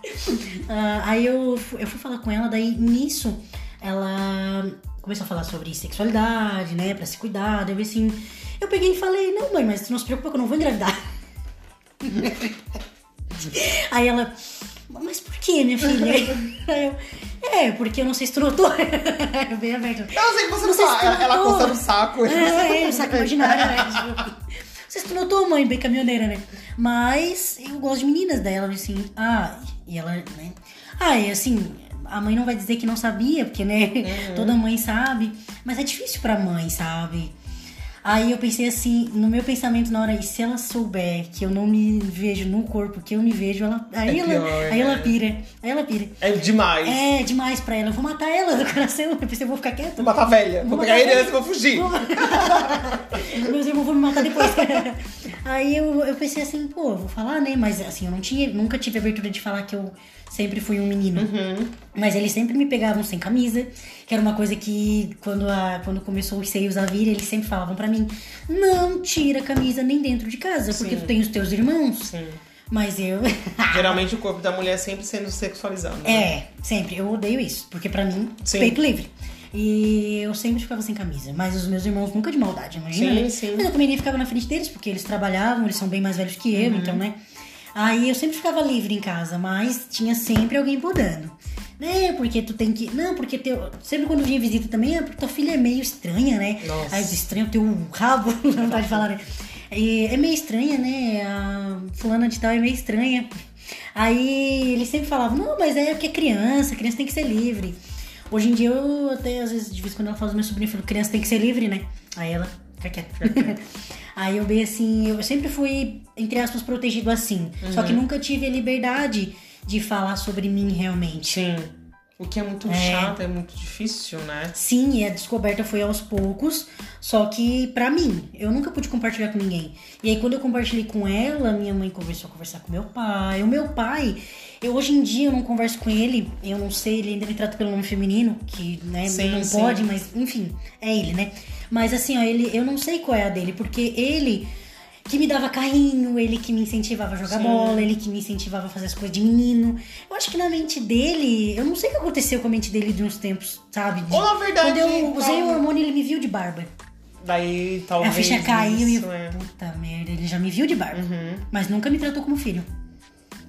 Ah, aí eu, eu fui falar com ela, daí nisso ela começou a falar sobre sexualidade, né? Pra se cuidar. Daí assim. Eu peguei e falei, não, mãe, mas não se preocupa que eu não vou engravidar. Aí ela, mas por que, minha filha? Aí eu, é, porque eu não sei se. Eu bem aberto. Eu sei que você Não não sabe. Ela, ela coçando o saco. É, é, o saco imaginário, né? Sei se notou, mãe, bem caminhoneira, né? Mas eu gosto de meninas. Ela disse assim, ah, e ela, né? Ah, e assim, a mãe não vai dizer que não sabia, porque, né? Uhum. Toda mãe sabe. Mas é difícil pra mãe, sabe? Aí eu pensei assim, no meu pensamento na hora, e se ela souber que eu não me vejo no corpo que eu me vejo, ela. Aí, É ela, pior, aí ela né? pira. Aí ela pira. É demais. É demais pra ela. Eu vou matar ela do coração. Eu pensei, eu vou ficar quieta. Vou matar a velha. Vou Vou pegar a a herança e vou fugir. Meus irmãos vão me matar depois. Aí eu, eu pensei assim, pô, vou falar, né? Mas assim, eu não tinha, nunca tive abertura de falar que eu sempre fui um menino. Uhum. Mas eles sempre me pegavam sem camisa, que era uma coisa que quando, a, quando começou os seios a vir, eles sempre falavam pra mim: não tira a camisa nem dentro de casa, porque Sim. tu tem os teus irmãos. Sim. Mas eu. Geralmente o corpo da mulher sempre sendo sexualizado. né? É, sempre. Eu odeio isso. Porque pra mim, Sim. peito livre. E eu sempre ficava sem camisa. Mas os meus irmãos nunca de maldade, imagina. Sim, né? sim. Mas eu também nem ficava na frente deles, porque eles trabalhavam, eles são bem mais velhos que Uhum. eu, então, né? Aí eu sempre ficava livre em casa, mas tinha sempre alguém podando. Né, porque tu tem que. Não, porque teu. Sempre quando vinha visita também, é porque tua filha é meio estranha, né? Nossa. Aí estranho o teu rabo, não vontade de falar, né? E é meio estranha, né? A fulana de tal é meio estranha. Aí eles sempre falavam, não, mas é porque é criança, criança tem que ser livre. Hoje em dia eu até, às vezes, de vez em quando ela fala do meu sobrinho, eu falo, criança tem que ser livre, né? Aí ela, fica quieta. Aí eu bem assim, eu sempre fui, entre aspas, protegido assim. Só Uhum. que nunca tive a liberdade de falar sobre mim realmente. Sim. O que é muito chato, é muito difícil, né? Sim, e a descoberta foi aos poucos, só que pra mim, eu nunca pude compartilhar com ninguém. E aí quando eu compartilhei com ela, minha mãe começou a conversar com meu pai. O meu pai, eu hoje em dia eu não converso com ele, eu não sei, ele ainda me trata pelo nome feminino, que né, Sim, não sim. pode, mas enfim, é ele, né? Mas assim, ó, ele, eu não sei qual é a dele, porque ele que me dava carrinho, ele que me incentivava a jogar Sim. bola, ele que me incentivava a fazer as coisas de menino. Eu acho que na mente dele, eu não sei o que aconteceu com a mente dele de uns tempos, sabe? De- Ou na verdade. quando eu usei tal- o hormônio, ele me viu de barba. Daí talvez. a ficha caiu e. isso, é. Puta merda, ele já me viu de barba. Uhum. Mas nunca me tratou como filho.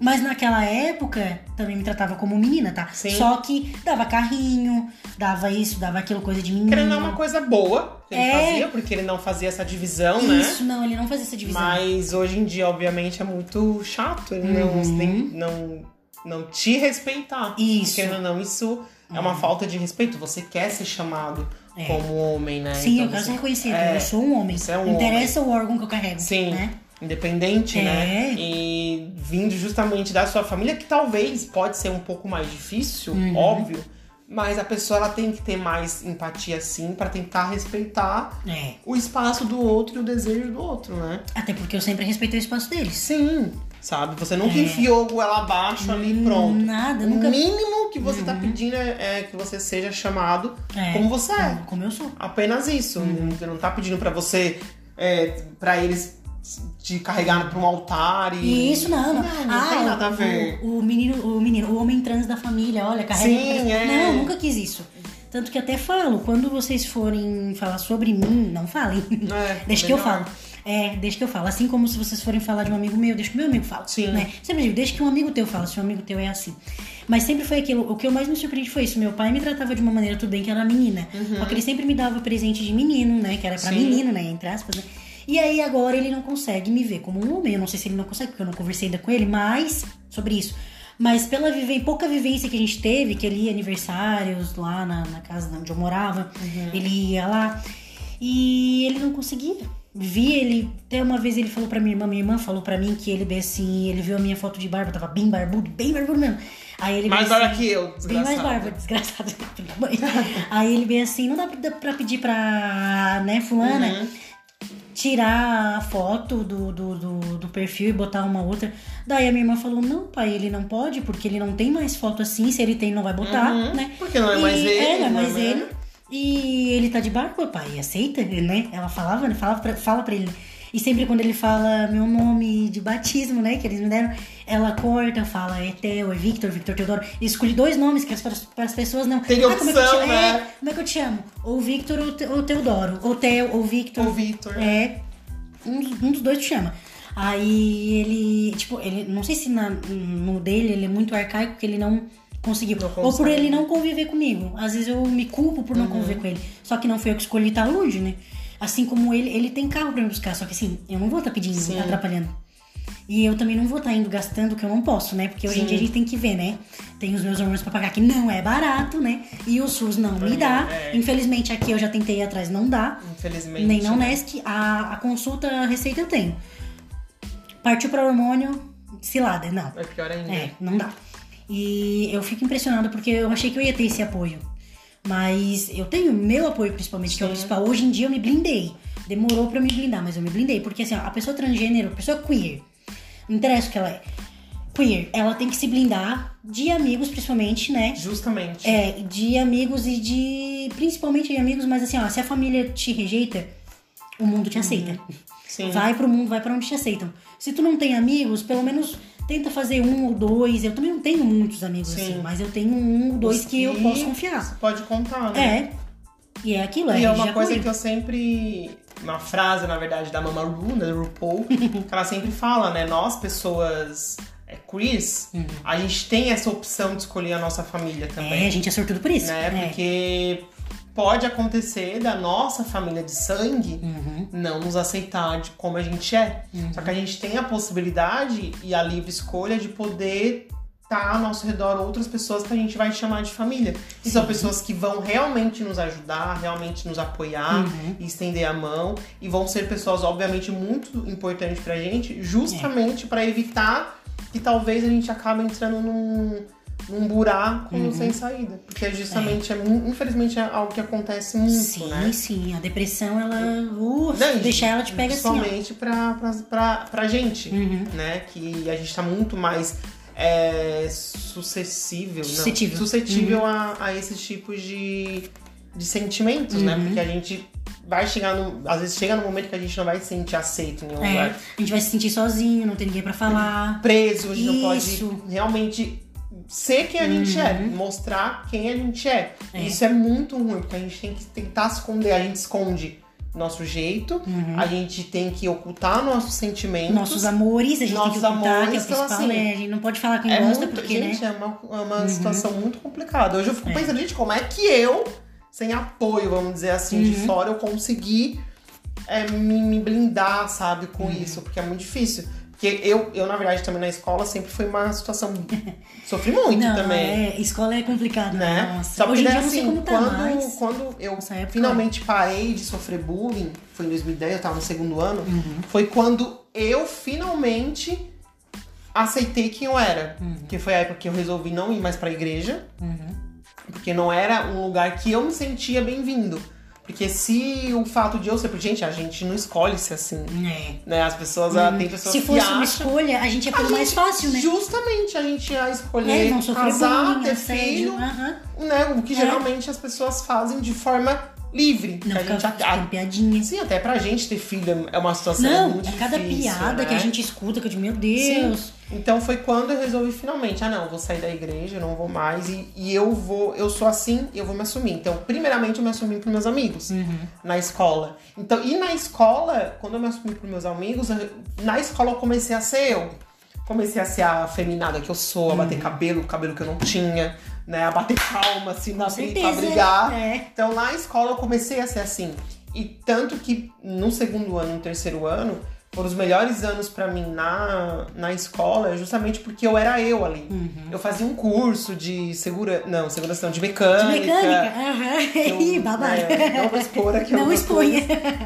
Mas naquela época também me tratava como menina, tá? Sim. Só que dava carrinho, dava isso, dava aquilo, coisa de menino. Querendo não é uma coisa boa que ele É. fazia, porque ele não fazia essa divisão, né? Isso, não, ele não fazia essa divisão. Mas hoje em dia, obviamente, é muito chato ele não, Uhum. tem- não, não te respeitar. Isso. Querendo ou não, isso é uma falta de respeito. Você quer ser chamado É. como homem, né? Sim, Então eu quero ser reconhecido. é, eu sou um homem. você é um Não interessa o órgão que eu carrego. Sim. Né? Independente, É. né? E vindo justamente da sua família, que talvez pode ser um pouco mais difícil, Uhum. óbvio. Mas a pessoa ela tem que ter mais empatia sim pra tentar respeitar É. o espaço do outro e o desejo do outro, né? Até porque eu sempre respeitei o espaço deles. Sim, sabe? Você nunca É. enfiou goela abaixo ali e pronto. Nada, o nunca. Uhum. mínimo que você tá pedindo é, é que você seja chamado É, como você é. Como, eu sou. Apenas isso. Uhum. Você não tá pedindo pra você, é, pra eles te carregar pra um altar e. Isso não, não. Não, não ah, tem nada a o- ver. O, o menino, o menino, o homem trans da família, olha, carrega. Sim, é. Não, nunca quis isso. Tanto que até falo, quando vocês forem falar sobre mim, não falem. É, deixa que eu falo. É, deixa que eu falo. Assim como se vocês forem falar de um amigo meu, deixa que meu amigo fala. Sim. Né? Sempre digo, deixa que um amigo teu fala, se um amigo teu é assim. Mas sempre foi aquilo, o que eu mais me surpreendi foi isso. Meu pai me tratava de uma maneira, tudo bem que era menina. Só que ele sempre me dava presente de menino, né? Que era pra Uhum. Sim. menino, né? Entre aspas, né? E aí agora ele não consegue me ver como um homem. Eu não sei se ele não consegue, porque eu não conversei ainda com ele, mas sobre isso. Mas pela vive... pouca vivência que a gente teve, que ele ia aniversários lá na, na casa onde eu morava, ele ia lá. E ele não conseguia. Vi ele, até uma vez ele falou pra minha irmã, minha irmã falou pra mim que ele bem assim, ele viu a minha foto de barba, tava bem barbudo, bem barbudo mesmo. Aí ele Mais bem barba assim, que eu, Bem desgraçado. mais barba, desgraçado. Aí ele bem assim, não dá pra, pra pedir pra, né, fulana, Uhum. Tirar a foto do, do, do, do perfil e botar uma outra. Daí a minha irmã falou, não, pai, ele não pode, porque ele não tem mais foto assim, se ele tem, não vai botar, Uhum. né? Porque não é mais E- ele, É, não é é mais mais- ele. E ele tá de barba, pai, aceita, né? Ela falava, né? Falava pra, fala pra ele. E sempre quando ele fala meu nome de batismo, né, que eles me deram, ela corta, fala é Theo, é Victor, Victor Teodoro. E escolhe dois nomes que as, para as pessoas não. Tem como é que eu te opção, chamo? né? É, como é que eu te chamo? Ou Victor ou, Te- ou Teodoro. Ou Theo, ou Victor. O Victor. É. Um, dos- um dos dois te chama. Aí ele, tipo, ele, não sei se na- no dele ele é muito arcaico que ele não conseguiu. Ou por ele não conviver comigo. Às vezes eu me culpo por não Uhum. conviver com ele. Só que não foi eu que escolhi estar longe, né? Assim como ele, ele tem carro pra me buscar. Só que assim, eu não vou estar pedindo, Sim. atrapalhando. E eu também não vou estar indo gastando o que eu não posso, né? Porque hoje em Sim. dia a gente tem que ver, né? Tem os meus hormônios pra pagar, que não é barato, né? E o SUS não me dá. É. Infelizmente aqui eu já tentei ir atrás, não dá. Infelizmente. Nem na né? Unesc, a, a consulta, a receita eu tenho. Partiu para hormônio, cilada, não. É pior ainda. É, não dá. E eu fico impressionada porque eu achei que eu ia ter esse apoio. Mas eu tenho meu apoio, principalmente, que é o Sim. principal. Hoje em dia eu me blindei. Demorou pra eu me blindar, mas eu me blindei. Porque assim, ó, a pessoa transgênero, a pessoa queer, não interessa o que ela é. Queer, ela tem que se blindar de amigos, principalmente, né? Justamente. É, de amigos e de. Principalmente de amigos, mas assim, ó, se a família te rejeita, o mundo te aceita. Sim. Vai pro mundo, vai pra onde te aceitam. Se tu não tem amigos, pelo menos tenta fazer um ou dois. Eu também não tenho muitos amigos Sim. assim, mas eu tenho um ou dois Os que eu posso confiar. Você pode contar, né? É. E é aquilo, é. E é uma coisa que eu sempre. Uma frase, na verdade, da Mama Ru, né, do RuPaul, que ela sempre fala, né? Nós, pessoas é, queers, a gente tem essa opção de escolher a nossa família É, também. a gente é sortudo por isso. né? É. Porque pode acontecer da nossa família de sangue Uhum. não nos aceitar de como a gente é. Só que a gente tem a possibilidade e a livre escolha de poder estar ao nosso redor outras pessoas que a gente vai chamar de família. E são Sim. pessoas que vão realmente nos ajudar, realmente nos apoiar Uhum. e estender a mão. E vão ser pessoas, obviamente, muito importantes pra gente, É. justamente pra evitar que talvez a gente acabe entrando num, num buraco Uhum. sem saída. Porque justamente, é. mu- infelizmente, é algo que acontece muito, Sim, né? sim. A depressão, ela. Uh, Não, deixar ela te pega assim. Principalmente pra, pra, pra, pra gente, Uhum. né? Que a gente tá muito mais é, suscetível, Suscetível. não, suscetível a, a esses tipos de, de sentimentos, né? Uhum. Porque a gente vai chegar no. Às vezes chega no momento que a gente não vai se sentir aceito em nenhum É, lugar. a gente vai se sentir sozinho, não tem ninguém pra falar. Preso, a gente não Isso. pode realmente ser quem a gente é, Uhum. mostrar quem a gente é. É. Isso é muito ruim, porque a gente tem que tentar esconder, a gente esconde nosso jeito, a gente tem que ocultar nossos sentimentos. Nossos amores, a gente Nossos tem que ocultar, amores, que é o então, assim, né? A gente não pode falar quem É gosta, muito, porque, gente, né? é uma, é uma situação muito complicada. Hoje eu fico pensando, gente, como é que eu, sem apoio, vamos dizer assim, de fora, eu consegui é, me, me blindar, sabe, com isso? Porque é muito difícil. Porque eu, eu, na verdade, também na escola sempre foi uma situação. Sofri muito Não, também. é, escola é complicado, Né? Nossa. Só Hoje porque em eu não sei assim, como tá quando, mais. quando eu finalmente parei de sofrer bullying, foi em 2010, eu tava no segundo ano, Uhum. foi quando eu finalmente aceitei quem eu era. Uhum. Que foi a época que eu resolvi não ir mais pra igreja, porque não era um lugar que eu me sentia bem-vindo. Porque se o fato de eu ser. Gente, a gente não escolhe ser assim. É. Né? As pessoas, ah, tem pessoas Se que fosse uma acham. escolha, a gente ia A pelo mais gente- fácil, né? Justamente, a gente ia É, escolher sofrer casar, bullying, ter filho, aham. né? O que É. geralmente as pessoas fazem de forma livre. Não a gente ficando piadinha. Sim, até pra gente ter filho é uma situação Não, muito é cada difícil, piada que a né? gente escuta que eu digo, meu Deus. Sim. Então foi quando eu resolvi finalmente, ah não, vou sair da igreja, não vou mais e, e eu vou, eu sou assim e eu vou me assumir. Então, primeiramente eu me assumi pros meus amigos Uhum. na escola. Então, e na escola, quando eu me assumi pros meus amigos, eu- na escola eu comecei a ser eu. Comecei a ser a feminada que eu sou, a bater Uhum. cabelo, cabelo que eu não tinha, né? A bater palma, assim, na briga, pra certeza, brigar. é. Então, na escola eu comecei a ser assim. E tanto que no segundo ano, no terceiro ano, foram os melhores anos pra mim na, na escola, justamente porque eu era eu ali. Eu fazia um curso de segura, não, segurança não, de De mecânica. mecânica. Aham. Ih, babado. né, não vou expor aqui Não exponha.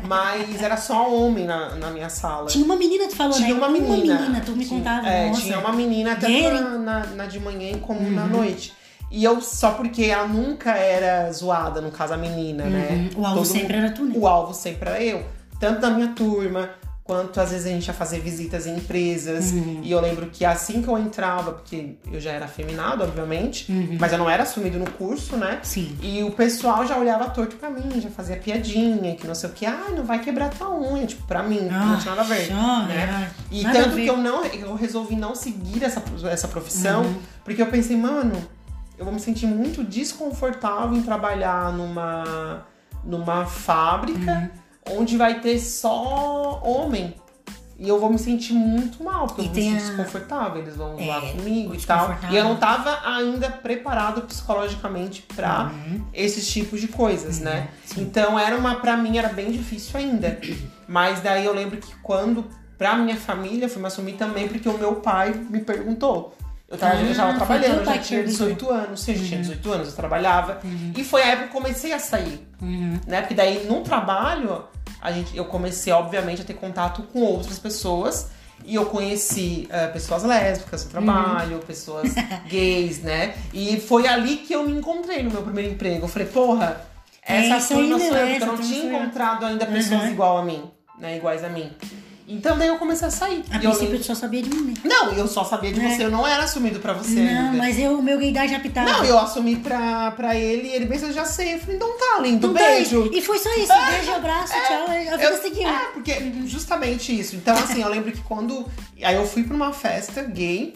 Mas era só homem na, na minha sala. Tinha uma menina, tu falou, Tinha né? uma menina. tu me contava. É, nossa. tinha uma menina Guerreira, na, na, na de manhã como na noite. E eu, só porque ela nunca era zoada, no caso a menina, né? Uhum. O alvo Todo sempre mundo- era tu, né? O alvo sempre era eu. Tanto da minha turma, quanto às vezes a gente ia fazer visitas em empresas. Uhum. E eu lembro que assim que eu entrava, porque eu já era afeminado, obviamente, Uhum. mas eu não era assumido no curso, né? Sim. E o pessoal já olhava torto pra mim, já fazia piadinha, que não sei o que, ah, não vai quebrar tua unha, tipo, pra mim, não Ah, tinha nada a ver. ah, né? E tanto que eu não, eu resolvi não seguir essa, essa profissão, Uhum. porque eu pensei, mano, eu vou me sentir muito desconfortável em trabalhar numa, numa fábrica Uhum. onde vai ter só homem. E eu vou me sentir muito mal, porque E eu vou me sentir a- desconfortável, eles vão É, comigo e tal. E eu não tava ainda preparado psicologicamente pra esses tipos de coisas, né? Então era uma, pra mim era bem difícil ainda. Mas daí eu lembro que quando, pra minha família, fui me assumir também porque o meu pai me perguntou. Eu tava, eu tava foi trabalhando, já tinha perguntou. 18 anos, sim, eu já tinha 18 anos, eu trabalhava. E foi a época que eu comecei a sair Uhum. né? Porque daí no trabalho a gente, eu comecei obviamente a ter contato com outras pessoas e eu conheci eh, pessoas lésbicas no trabalho, pessoas gays, né? E foi ali que eu me encontrei no meu primeiro emprego. Eu falei, porra, É essa meu, sou eu, essa porque eu não tinha encontrado ainda pessoas Uhum. igual a mim, né? Iguais a mim. Então daí eu comecei a sair. A E eu princípio lembro- tu só sabia de mim, né? Não, eu só sabia de É. você, eu não era assumido pra você Não, ainda. mas eu, o meu gaydar já pitava. Não, eu assumi pra, pra ele e ele pensou, já sei. Eu falei, então tá, lindo, Não tem. beijo. E foi só isso. Beijo, abraço, tchau. A vida Eu- seguiu. É, porque justamente isso. Então, assim, eu lembro que quando. Aí eu fui pra uma festa gay.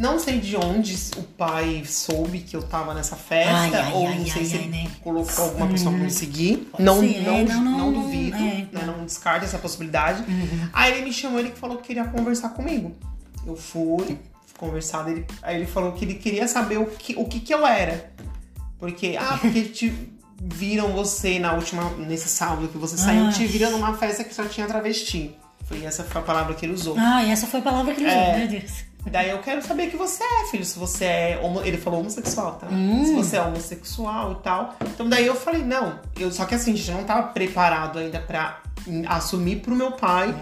Não sei de onde o pai soube que eu tava nessa festa, Ai, ai, ou não sei ai, se né? colocou alguma pessoa pra me seguir. Não, não, é, não, não, não, duvido, é, né? não. Não descarta essa possibilidade. Aí ele me chamou, ele falou que queria conversar comigo. Eu fui conversar, ele, aí ele falou que ele queria saber o que, o que, que eu era. Porque, ah, porque te viram você na última, nesse sábado que você saiu, Ah. te viram numa festa que só tinha travesti. Foi essa foi a palavra que ele usou. Ah, e essa foi a palavra que ele usou, É. meu Deus. Daí eu quero saber que você é, filho. Se você é. homo- Ele falou homossexual, tá? Hum. Se você é homossexual e tal. Então daí eu falei, não. Eu, só que assim, a gente não tava preparado ainda pra assumir pro meu pai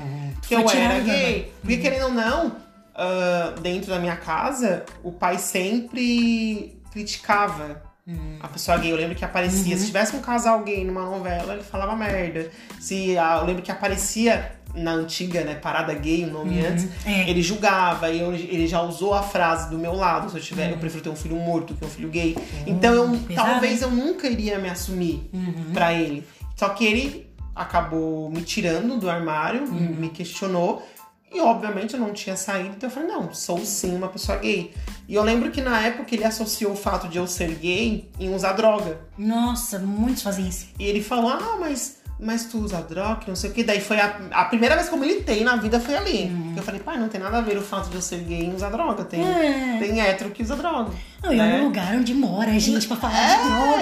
que Foi eu era gay. né? Porque querendo ou não, ah, dentro da minha casa, o pai sempre criticava. Hum. A pessoa gay, eu lembro que aparecia. Uhum. Se tivesse um casal gay numa novela, ele falava merda. Se, ah, eu lembro que aparecia na antiga, né, parada gay, o nome antes, É. ele julgava e ele já usou a frase do meu lado, se eu tiver, Uhum. eu prefiro ter um filho morto que um filho gay. então eu pesado, talvez hein? eu nunca iria me assumir Uhum. pra ele. Só que ele acabou me tirando do armário, Uhum. me questionou. E obviamente eu não tinha saído, então eu falei, não, sou sim uma pessoa gay. E eu lembro que na época ele associou o fato de eu ser gay em usar droga. Nossa, muitos fazem isso. E ele falou, ah, mas mas tu usa droga, não sei o que. Daí foi a, a primeira vez que eu militei na vida foi ali. Uhum. Eu falei, pai, não tem nada a ver o fato de eu ser gay e usar droga. Tem, É. tem hétero que usa droga. Não, e né? olha o lugar onde mora a gente pra falar É,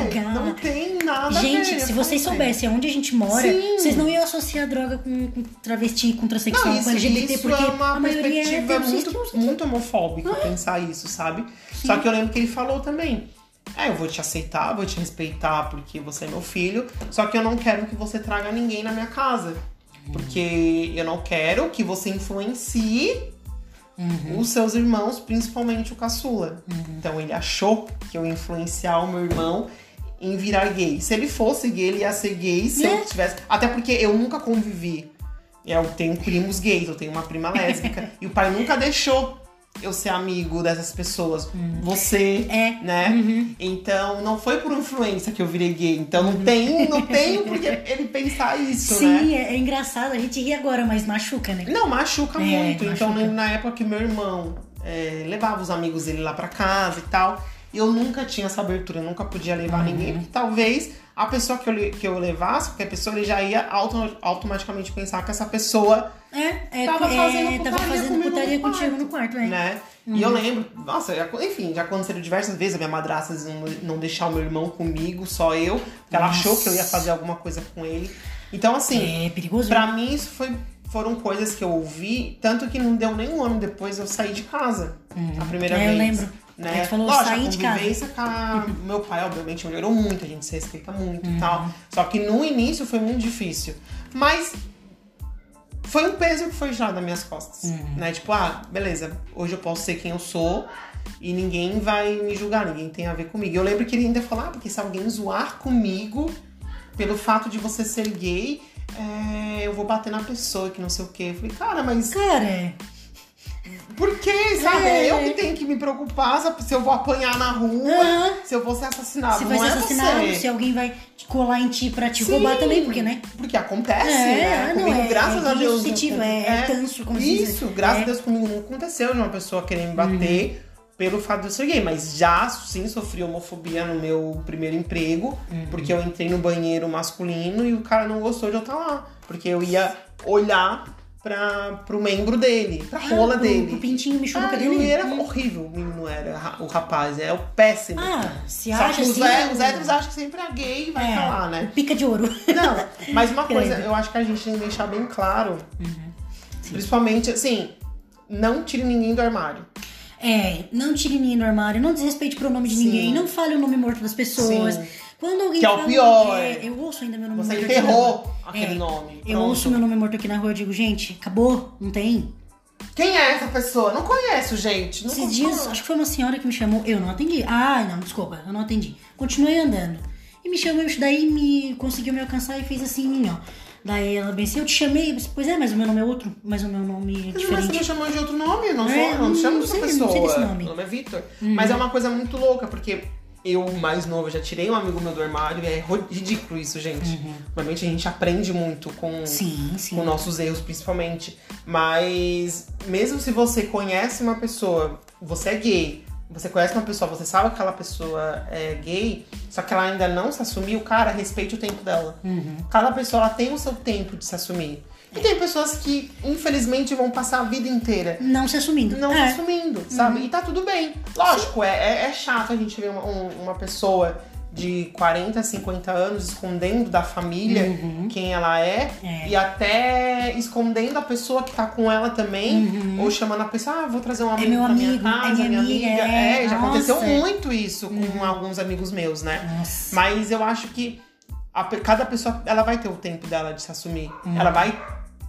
de droga. Não tem nada a Gente, ver. se vocês soubessem onde a gente mora, Sim. vocês não iam associar droga com, com travesti, com Não, isso, com LGBT, isso porque é uma a é perspectiva héteros, muito, muito homofóbica pensar isso, sabe? Só que eu lembro que ele falou também. É, eu vou te aceitar, vou te respeitar porque você é meu filho. Só que eu não quero que você traga ninguém na minha casa. Porque eu não quero que você influencie Uhum. os seus irmãos, principalmente o caçula. Então ele achou que eu ia influenciar o meu irmão em virar gay. Se ele fosse gay, ele ia ser gay se É. eu tivesse. Até porque eu nunca convivi. Eu tenho primos gays, eu tenho uma prima lésbica. e o pai nunca deixou eu ser amigo dessas pessoas. Você, É. né? Então não foi por influência que eu virei gay. Então não tem, não tem porque ele pensar isso, né? Sim, é, é engraçado, a gente ri agora, mas machuca, né? Não, machuca É, muito. Então, machuca. na época que meu irmão é, levava os amigos dele lá pra casa e tal, eu nunca tinha essa abertura, eu nunca podia levar Uhum. ninguém, porque talvez a pessoa que eu, que eu levasse, qualquer pessoa, ele já ia auto- automaticamente pensar que essa pessoa, É, é, Tava é, fazendo tava putaria fazendo comigo putaria no contigo no quarto, é. né? E eu lembro, nossa, já- enfim, já aconteceram diversas vezes a minha madrasta não, não deixar o meu irmão comigo, só eu, porque ela Nossa. achou que eu ia fazer alguma coisa com ele. Então, assim, É perigoso. Pra mim, isso foi, foram coisas que eu ouvi, tanto que não deu nem um ano depois eu saí de casa. A primeira É, eu vez. lembro. Né? Aí tu falou, Lógico, saí a de casa. com a- meu pai, obviamente, melhorou muito, a gente se respeita muito Uhum. e tal. Só que no início foi muito difícil. Mas foi um peso que foi tirado das minhas costas. Uhum. Né? Tipo, ah, beleza, hoje eu posso ser quem eu sou e ninguém vai me julgar, ninguém tem a ver comigo. Eu lembro que ele ainda falou, ah, porque se alguém zoar comigo pelo fato de você ser gay, é, eu vou bater na pessoa que não sei o quê. Eu falei, cara, mas Cara, por que, sabe? É. Eu que tenho que me preocupar se eu vou apanhar na rua, se eu vou ser assassinado. se vai ser é assassinado, se alguém vai colar em ti pra te Sim. roubar também, porque, né? Porque acontece, É, né? não, Comigo, é- graças é a Deus. não- é- é tanso, como. Isso, graças É. a Deus comigo não aconteceu de uma pessoa querer me bater. Uhum. Pelo fato de eu ser gay, mas já sim sofri homofobia no meu primeiro emprego, Uhum. porque eu entrei no banheiro masculino e o cara não gostou de eu estar lá. Porque eu ia olhar pra, pro membro dele, pra rola Ah, pro- dele. pro pintinho michuruca Ah, dele. ele era horrível, o menino era, ra- o rapaz, é o péssimo. Ah, se Só acha que os, assim... os héteros acham que sempre é gay e vai é, lá, né? Pica de ouro. Não, mas uma coisa, eu acho que a gente tem que deixar bem claro, Uhum. principalmente assim, não tire ninguém do armário. É, não tire ninguém do armário, não desrespeite pro nome de Sim. ninguém, não fale o nome morto das pessoas. Sim. Quando alguém Que é o fala, pior. é, eu ouço ainda meu nome Você morto enterrou rua. aquele É, nome. Eu Pronto. ouço meu nome morto aqui na rua e digo, gente, acabou, não tem. Quem é essa pessoa? Não conheço, gente. Não Esses dias, acho que foi uma senhora que me chamou, eu não atendi. Ah, não, desculpa, eu não atendi. Continuei andando. E me chamou, daí me conseguiu me alcançar e fez assim, ó. Daí ela bem assim, eu te chamei, Eu disse, pois é, mas o meu nome é outro, mas o meu nome é Mas você diferente. me chamou de outro nome, não, sou, É, eu não te chamo não dessa sei, pessoa. não sei desse nome. Meu nome é Vitor. Mas é uma coisa muito louca, porque eu, mais novo, já tirei um amigo meu do armário e é ridículo isso, gente. Normalmente a gente aprende muito com, Sim, sim. com nossos erros, principalmente. Mas mesmo se você conhece uma pessoa, você é gay, você conhece uma pessoa, você sabe que aquela pessoa é gay, só que ela ainda não se assumiu, cara, respeite o tempo dela. Uhum. Cada pessoa ela tem o seu tempo de se assumir. E tem pessoas que, infelizmente, vão passar a vida inteira Não se assumindo. não é. se assumindo, sabe? E tá tudo bem. Lógico, é, é, é chato a gente ver uma, um- uma pessoa de 40, 50 anos escondendo da família quem ela é, Uhum. É. e até escondendo a pessoa que tá com ela também, ou chamando a pessoa, ah, vou trazer um amigo Uhum. meu pra minha amigo, é casa, minha amiga, é. já Nossa. aconteceu muito isso com alguns amigos meus, né? Nossa. Mas eu acho que a cada pessoa ela vai ter o tempo dela de se assumir. Ela vai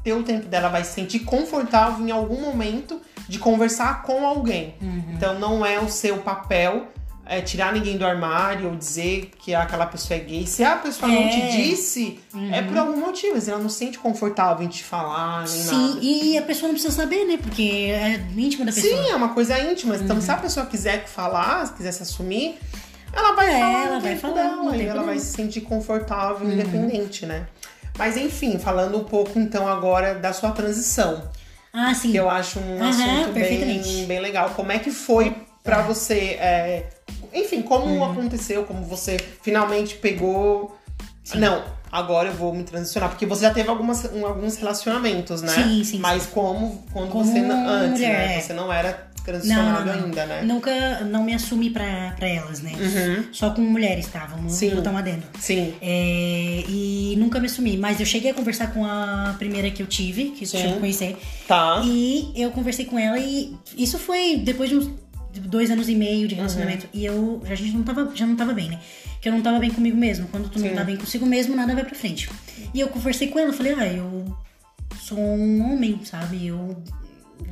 ter o tempo dela, vai se sentir confortável em algum momento de conversar com alguém. Então não é o seu papel é, tirar ninguém do armário ou dizer que aquela pessoa é gay. Se a pessoa não te É. disse, é por algum motivo. Assim, ela não se sente confortável em te falar, nem Sim, nada. e a pessoa não precisa saber, né? Porque é íntimo da pessoa. Sim, é uma coisa íntima. Então, se a pessoa quiser falar, se quiser se assumir, ela vai É, falar. ela vai falar dela, e ela vai se sentir confortável, independente, né? Mas enfim, falando um pouco então agora da sua transição, Ah, sim. que eu acho um Aham, assunto bem, bem legal. Como é que foi pra você, é, enfim, como Uhum. aconteceu, como você finalmente pegou. Não, agora eu vou me transicionar. Porque você já teve algumas, um- alguns relacionamentos, né? Sim, sim, Mas como quando Como você antes, mulher, né? é. Você não era transicionado Não, não, ainda, né? Nunca não me assumi pra, pra elas, né? Uhum. Só com mulheres, tá? Vamos Sim. botar adendo. Sim. É, e nunca me assumi, mas eu cheguei a conversar com a primeira que eu tive, que Sim. eu tive conhecer. Tá. E eu conversei com ela e isso foi depois de uns dois anos e meio de relacionamento. Uhum. E eu a gente não tava, já não tava bem, né? Que eu não tava bem comigo mesmo. Quando tu Sim. não tá bem consigo mesmo, nada vai pra frente. E eu conversei com ela, falei, ah, eu sou um homem, sabe? Eu,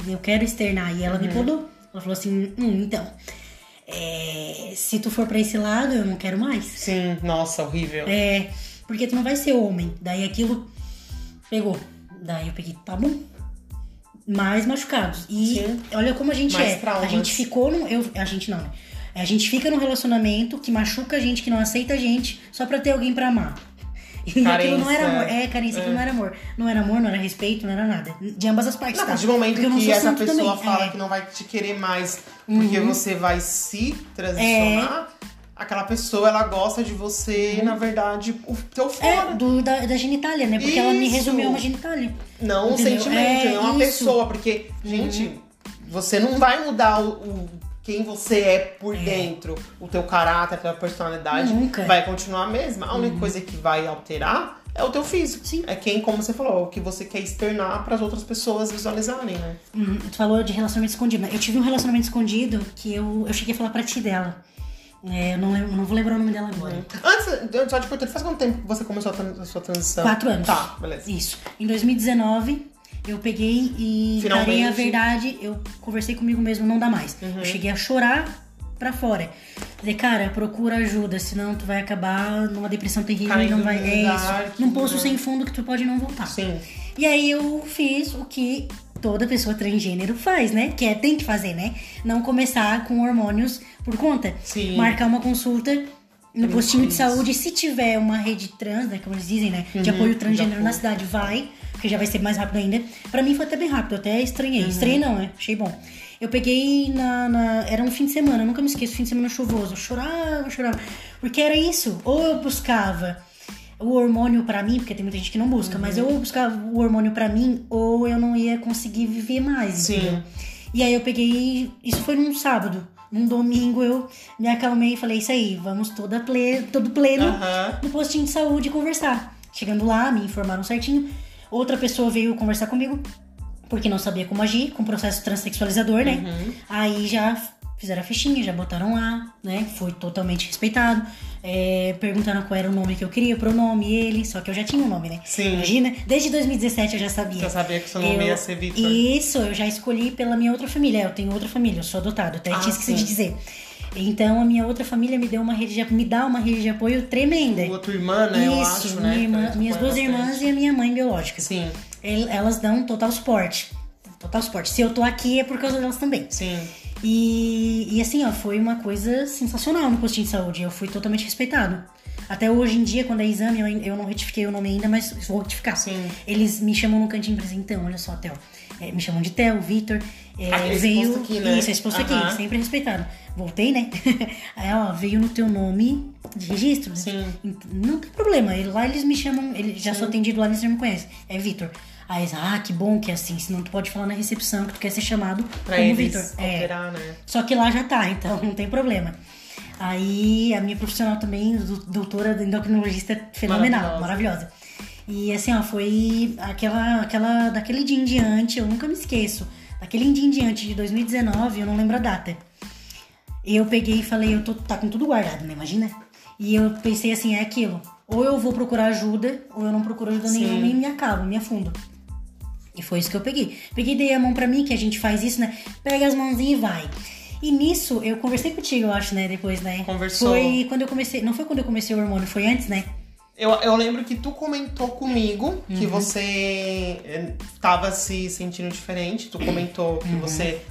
eu quero externar. E ela Uhum. me podou. Ela falou assim, hum, então. é, se tu for pra esse lado, eu não quero mais. Sim. Nossa, horrível. É, porque tu não vai ser homem. Daí aquilo pegou. Daí eu peguei, tá bom. Mais machucados. E Sim. olha como a gente Mais é. traumas. A gente ficou num. Eu, a gente não, né? A gente fica num relacionamento que machuca a gente, que não aceita a gente, só pra ter alguém pra amar. E aquilo não era Carência. amor. É, carência, aquilo não era amor. Não era amor, não era respeito, não era nada. De ambas as partes, Não, tá? do momento Porque que essa pessoa também. fala é. que não vai te querer mais porque você vai se transicionar, aquela pessoa ela gosta de você, na verdade, o teu fora. É, do, da, da genitália, né? Porque ela me Isso. resumiu uma genitália. Não um Entendeu? sentimento, É, não uma isso. pessoa. Porque, gente, você não vai mudar o, o- quem você é por dentro. O teu caráter, a tua personalidade Nunca. vai continuar a mesma. A única coisa que vai alterar é o teu físico. Sim. É quem, como você falou, o que você quer externar para as outras pessoas visualizarem, né? Hum, Tu falou de relacionamento escondido? Eu tive um relacionamento escondido que eu, eu cheguei a falar pra ti dela. É, eu não, lembro, não vou lembrar o nome dela agora. Antes, só de perguntar, faz quanto tempo que você começou a, a sua transição? Quatro anos. Tá, beleza. Isso. Em 2019, eu peguei e Finalmente. encarei a verdade. Eu conversei comigo mesmo, não dá mais. Uhum. Eu cheguei a chorar pra fora. Falei, cara, procura ajuda, senão tu vai acabar numa depressão terrível e Caindo não vai. É isso. Num poço sem fundo que tu pode não voltar. Sim. E aí eu fiz o que toda pessoa transgênero faz, né? Que é tem que fazer, né? Não começar com hormônios por conta. Sim. Marcar uma consulta no postinho de saúde, se tiver uma rede trans, né, como eles dizem, né, de Uhum, apoio transgênero na cidade, vai, porque já vai ser mais rápido ainda. Pra mim foi até bem rápido, até estranhei. Uhum. Estranhei não, né? Achei bom. Eu peguei na, na- Era um fim de semana, nunca me esqueço, fim de semana chuvoso. Eu chorava, chorava. Porque era isso. Ou eu buscava o hormônio pra mim, porque tem muita gente que não busca, mas ou eu buscava o hormônio pra mim, ou eu não ia conseguir viver mais. Sim. entendeu? E aí eu peguei. Isso foi num sábado. Num domingo eu me acalmei e falei, isso aí, vamos toda ple, todo pleno Aham. no postinho de saúde conversar. Chegando lá, me informaram certinho. Outra pessoa veio conversar comigo, porque não sabia como agir, com processo transexualizador, né? Aí já fizeram a fichinha, já botaram lá, né? Foi totalmente respeitado. É, perguntaram qual era o nome que eu queria, o pronome, ele, só que eu já tinha o nome, né? Sim. Imagina, desde 2017 eu já sabia. Já sabia que seu nome Eu- ia ser Victor. Isso, eu já escolhi pela minha outra família. Eu tenho outra família, eu sou adotado, até Ah, tinha esquecido de dizer. Então a minha outra família me deu uma rede de, me dá uma rede de apoio tremenda. A tua irmã, né? eu Isso, acho, minha né? irmã- que minhas acompanha duas irmãs bastante. e a minha mãe biológica. Sim, El- Elas dão total suporte. Total suporte. Se eu tô aqui é por causa delas também. sim. E, e assim, ó, foi uma coisa sensacional no postinho de saúde. Eu fui totalmente respeitado. Até hoje em dia, quando é exame, eu, eu não retifiquei o nome ainda, mas vou retificar. Sim. Eles me chamam no cantinho pra dizer, então, olha só, Theo. é, me chamam de Theo, Vitor. é, Ah, esse veio. aqui, né? Isso, esse posto Aham. aqui, sempre respeitado. Voltei, né? Aí, ó, veio no teu nome de registro. Sim. Não tem problema. Lá eles me chamam, ele já sou atendido lá, eles já me conhecem. É Vitor. Aí eles, ah, que bom que é assim, senão tu pode falar na recepção que tu quer ser chamado Pra como Vitor. É. né? Só que lá já tá, então não tem problema. Aí a minha profissional também, do- doutora endocrinologista fenomenal, maravilhosa. E assim, ó, foi aquela, aquela, daquele dia em diante, eu nunca me esqueço. Daquele dia em diante de 2019, eu não lembro a data. Eu peguei e falei, eu tô tá com tudo guardado, né? Imagina? E eu pensei assim, é aquilo. Ou eu vou procurar ajuda, ou eu não procuro ajuda Sim. nenhuma e me acabo, me afundo. E foi isso que eu peguei. Peguei, dei a mão pra mim, que a gente faz isso, né? Pega as mãozinhas e vai. E nisso, eu conversei contigo, eu acho, né? Depois, né? Conversou. Foi quando eu comecei. Não foi quando eu comecei o hormônio, foi antes, né? Eu, eu lembro que tu comentou comigo Uhum. que você eh, tava se sentindo diferente. Tu comentou que Uhum. você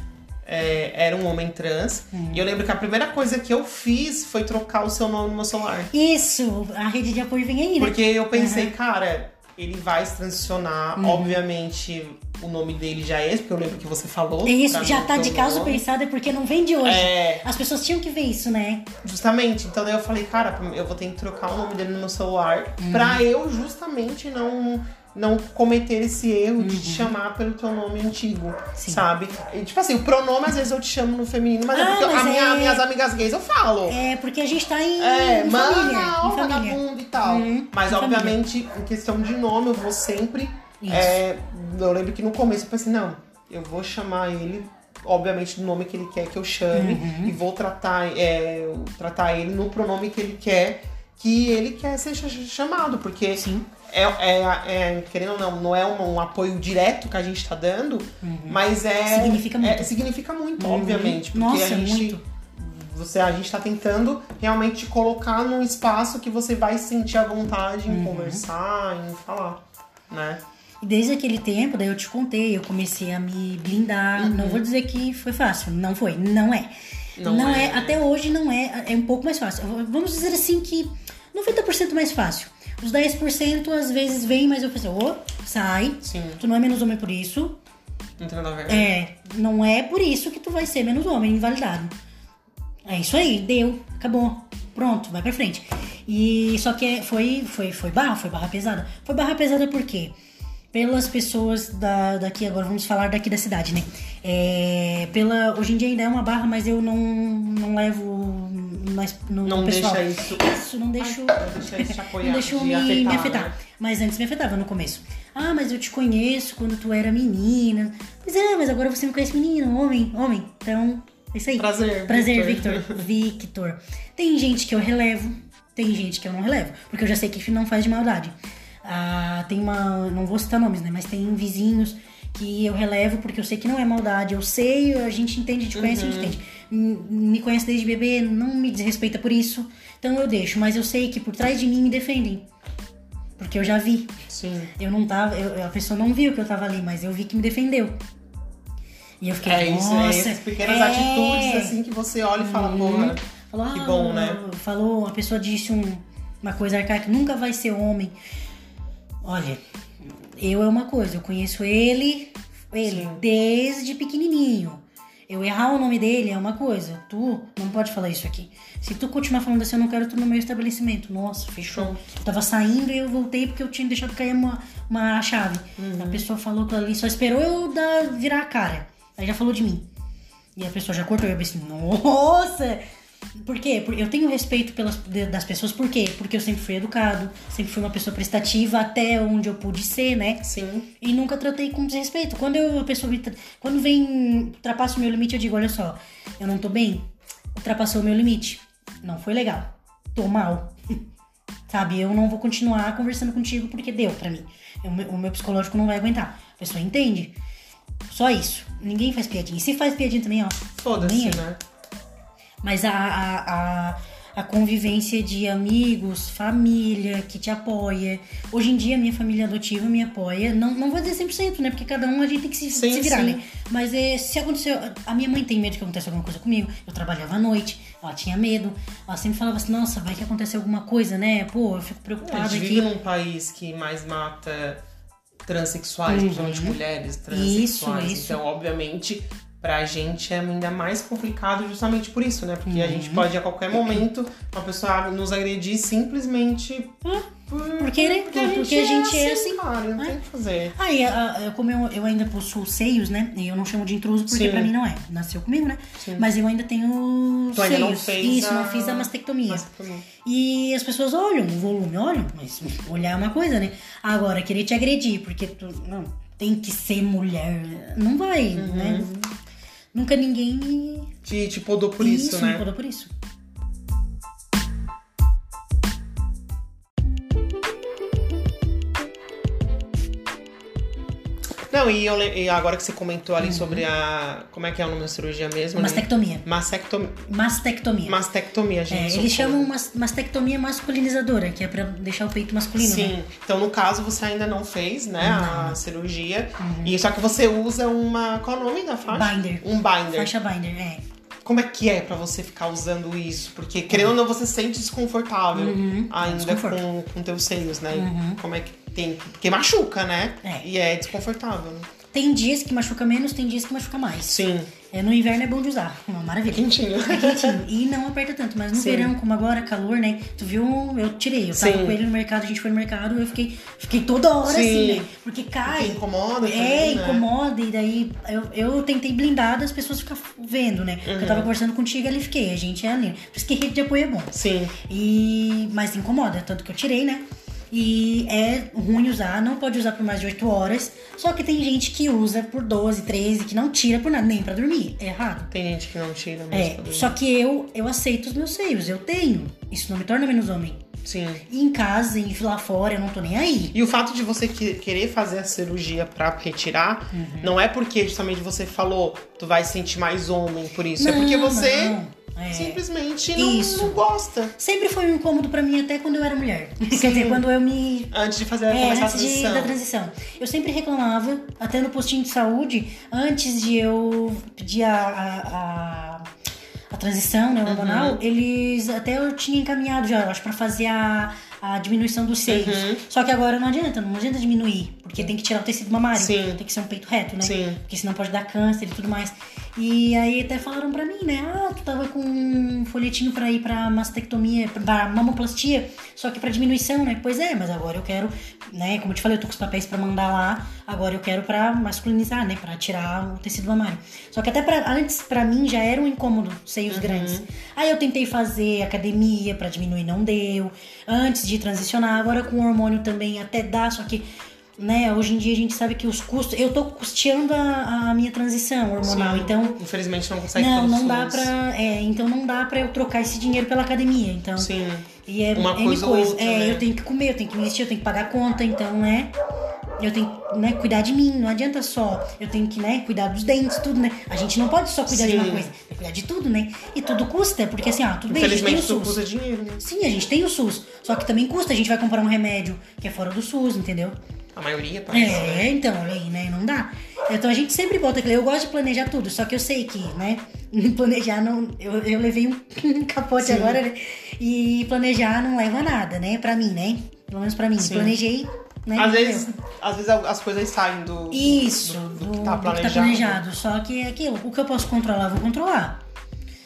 eh, era um homem trans. E eu lembro que a primeira coisa que eu fiz foi trocar o seu nome no meu celular. Isso, a rede de apoio vem aí, né? Porque eu pensei, cara, ele vai se transicionar. Obviamente, o nome dele já é esse, porque eu lembro que você falou. Isso, pra já tá de teu caso nome. pensado, é porque não vem de hoje. É, As pessoas tinham que ver isso, né? justamente. Então daí eu falei, cara, eu vou ter que trocar o nome dele no meu celular Uhum. pra eu justamente não. Não cometer esse erro de te chamar pelo teu nome antigo, Uhum. Sim. sabe? E, tipo assim, o pronome às vezes eu te chamo no feminino, mas é Ah, porque mas a minha, é- minhas amigas gays eu falo. É porque a gente tá em, É, em mana, família. vagabundo e tal. Uhum, Mas, em família. obviamente, em questão de nome, eu vou sempre. É, eu lembro que no começo eu pensei, não, eu vou chamar ele, obviamente, do nome que ele quer que eu chame. Uhum. E vou tratar, é, tratar ele no pronome que ele quer, que ele quer ser ch- chamado. Porque Sim. É, é, é, querendo ou não, não é um, um apoio direto que a gente tá dando, mas é. Uhum. Significa muito. é, significa muito, Uhum. obviamente. Porque Nossa, a gente. muito. Você, a gente tá tentando realmente te colocar num espaço que você vai sentir a vontade Uhum. em conversar, em falar, né? E desde aquele tempo, daí eu te contei, eu comecei a me blindar. Não vou dizer que foi fácil, não foi, não é. Não Não, é. é. até hoje não é, é um pouco mais fácil. Vamos dizer assim que 90% mais fácil. Os 10% às vezes vem, mas eu pensei, ô, sai, Sim, tu não é menos homem por isso. não tem nada a ver. É, não é por isso que tu vai ser menos homem, invalidado. É isso aí, deu, acabou. Pronto, vai pra frente. E só que é- foi, foi, foi barra, foi barra pesada. Foi barra pesada por quê? Pelas pessoas da, daqui, agora vamos falar daqui da cidade, né? É, pela, hoje em dia ainda é uma barra, mas eu não, não levo mais no, Não pessoal. deixa isso. Isso, não deixo. Ai, não deixa isso apoiar, Não deixou de me, afetar, me afetar. né? Mas antes me afetava no começo. Ah, mas eu te conheço quando tu era menina. Pois é, mas agora você me conhece menino, homem, homem. Então, é isso aí. Prazer, Prazer, Victor. Victor. Victor. Tem gente que eu relevo, tem gente que eu não relevo. Porque eu já sei que não faz de maldade. Ah, tem uma. Não vou citar nomes, né? Mas tem vizinhos que eu relevo porque eu sei que não é maldade. Eu sei, a gente entende, a gente conhece, a gente entende. M- Me conhece desde bebê, não me desrespeita por isso. Então eu deixo. Mas eu sei que por trás de mim me defendem. Porque eu já vi. Sim. Eu não tava. eu- a pessoa não viu que eu tava ali, mas eu vi que me defendeu. E eu fiquei. É isso, é essas pequenas é. atitudes assim que você olha e fala, porra. Falou, Que ah, bom, né? Falou, a pessoa disse um- uma coisa arcaica, nunca vai ser homem. Olha, eu é uma coisa, eu conheço ele, ele Sim. desde pequenininho. Eu errar o nome dele é uma coisa. Tu não pode falar isso aqui. Se tu continuar falando assim, eu não quero tu no meu estabelecimento. Nossa, fechou. Eu tava saindo e eu voltei porque eu tinha deixado cair uma, uma chave. Uhum. A pessoa falou aquilo ali, só esperou eu dar, virar a cara. Aí já falou de mim. E a pessoa já cortou e eu pensei, nossa! Por quê? Porque eu tenho respeito pelas, das pessoas, por quê? Porque eu sempre fui educado, sempre fui uma pessoa prestativa até onde eu pude ser, né? Sim. E nunca tratei com desrespeito. Quando eu, a pessoa quando vem, ultrapassa o meu limite, eu digo, olha só, eu não tô bem, ultrapassou o meu limite. Não foi legal. Tô mal. Sabe, eu não vou continuar conversando contigo porque deu pra mim. O meu, o meu psicológico não vai aguentar. A pessoa entende. Só isso. Ninguém faz piadinha. E se faz piadinha também, ó. Foda-se, né? Mas a, a, a, a convivência de amigos, família que te apoia. Hoje em dia, minha família adotiva me apoia. Não, não vou dizer 100%, né? Porque cada um a gente tem que se, Sim, se virar, sim. né? Mas é, se aconteceu. A minha mãe tem medo que aconteça alguma coisa comigo. Eu trabalhava à noite, ela tinha medo. Ela sempre falava assim: nossa, vai que acontecer alguma coisa, né? Pô, eu fico A preocupada gente aqui. vive num país que mais mata transexuais, principalmente mulheres transexuais. Uhum. Isso, isso. Então, obviamente, pra gente é ainda mais complicado justamente por isso, né? Porque a gente Uhum. pode a qualquer momento uma pessoa nos agredir simplesmente por, Porque, né? Porque a gente é assim, cara, não né? tem o que fazer. Aí, a- a- como eu, eu ainda possuo seios, né? E eu não chamo de intruso porque Sim. pra mim não é. Nasceu comigo, né? Sim. Mas eu ainda tenho Tu ainda seios. não fez Isso, a- não fiz a mastectomia. Mas também. E as pessoas olham o volume, olham, mas olhar é uma coisa, né? Agora, querer te agredir, porque tu não tem que ser mulher, não vai, Uhum. né? Nunca ninguém me. Te, te podou por isso, me né? podou por isso. Não, e, eu e agora que você comentou ali sobre a. Como é que é o nome da cirurgia mesmo? né? Mastectomia. Mastectomia. Mastectomia. Mastectomia, É, gente. eles socorro. chamam mas- mastectomia masculinizadora, que é pra deixar o peito masculino, né? Sim. Então, no caso, você ainda não fez, né, a cirurgia. E só que você usa uma. Qual é o nome da faixa? Binder. Um binder. Faixa binder, é. como é que é pra você ficar usando isso? Porque, querendo ou não, você se sente desconfortável Uhum, ainda com, com teus seios, né? Uhum. Como é que tem. Porque machuca, né? É. E é desconfortável, né? Tem dias que machuca menos, tem dias que machuca mais. Sim. É, no inverno é bom de usar. Uma maravilha. Quentinho. É quentinho. E não aperta tanto. Mas no Sim. verão, como agora, calor, né? Tu viu? Eu tirei. Eu tava Sim. com ele no mercado, a gente foi no mercado, eu fiquei, fiquei toda hora Sim. assim, né? Porque Que cai. incomoda É, também, né? incomoda, e daí eu, eu tentei blindar das pessoas ficar vendo, né? Porque Uhum. Eu tava conversando contigo ali, fiquei, a gente é ali. Por isso que rede de apoio é bom. Sim. E, mas incomoda, tanto que eu tirei, né? E é ruim usar, não pode usar por mais de 8 horas. Só que tem gente que usa por 12, 13, que não tira por nada, nem pra dormir. É errado. Tem gente que não tira mesmo. É, pra dormir. só que eu, eu aceito os meus seios, eu tenho. Isso não me torna menos homem. Sim. E em casa, e lá fora, eu não tô nem aí. E o fato de você que- querer fazer a cirurgia pra retirar, Uhum. não é porque justamente você falou, tu vai se sentir mais homem por isso. é Não, porque você não. É. simplesmente não, não gosta. Sempre foi um incômodo pra mim até quando eu era mulher. Quer dizer, quando eu me Antes de fazer É, começar a antes de, transição. da transição. Eu sempre reclamava, até no postinho de saúde, antes de eu pedir a, a, a, a transição né, hormonal, Uhum. eles até eu tinha encaminhado já, eu acho, pra fazer a, a diminuição dos seios. Uhum. Só que agora não adianta, não adianta diminuir, porque tem que tirar o tecido mamário. Sim. Tem que ser um peito reto, né? Sim. Porque senão pode dar câncer e tudo mais. E aí até falaram pra mim, né? Ah, tu tava com um folhetinho pra ir pra mastectomia, pra mamoplastia, só que pra diminuição, né? Pois é, mas agora eu quero, né? Como eu te falei, eu tô com os papéis pra mandar lá, agora eu quero pra masculinizar, né? Pra tirar o tecido mamário. Só que até pra, antes, pra mim, já era um incômodo seios grandes. Aí eu tentei fazer academia pra diminuir, não deu. Antes de transicionar, agora com hormônio também até dá, só que né, hoje em dia a gente sabe que os custos. Eu tô custeando a, a minha transição hormonal, Sim. então. Infelizmente não consegue Não, não dá pra. É, então não dá pra eu trocar esse dinheiro pela academia. Então. Sim. E é Uma N coisa ou outra, É, né? eu tenho que comer, eu tenho que investir, eu tenho que pagar a conta, então, né? Eu tenho que né, cuidar de mim, não adianta só. Eu tenho que né, cuidar dos dentes, tudo, né? A gente não pode só cuidar de uma Sim. coisa, tem que cuidar de tudo, né? E tudo custa, porque assim, ah, tudo bem, a gente tem o SUS. custa dinheiro, né? Sim, a gente tem o SUS. Só que também custa, a gente vai comprar um remédio que é fora do SUS, entendeu? A maioria parece. né? É, então, olha aí, né? Não dá. Então a gente sempre bota aquele. Eu gosto de planejar tudo, só que eu sei que, né? Planejar não. Eu, eu levei um capote Sim. agora, né? E planejar não leva a nada, né? Pra mim, né? Pelo menos pra mim. Sim. Planejei, né? Às vezes, às vezes as coisas saem do, Isso, do, do do, que tá do que tá planejado. Só que é aquilo, o que eu posso controlar, eu vou controlar.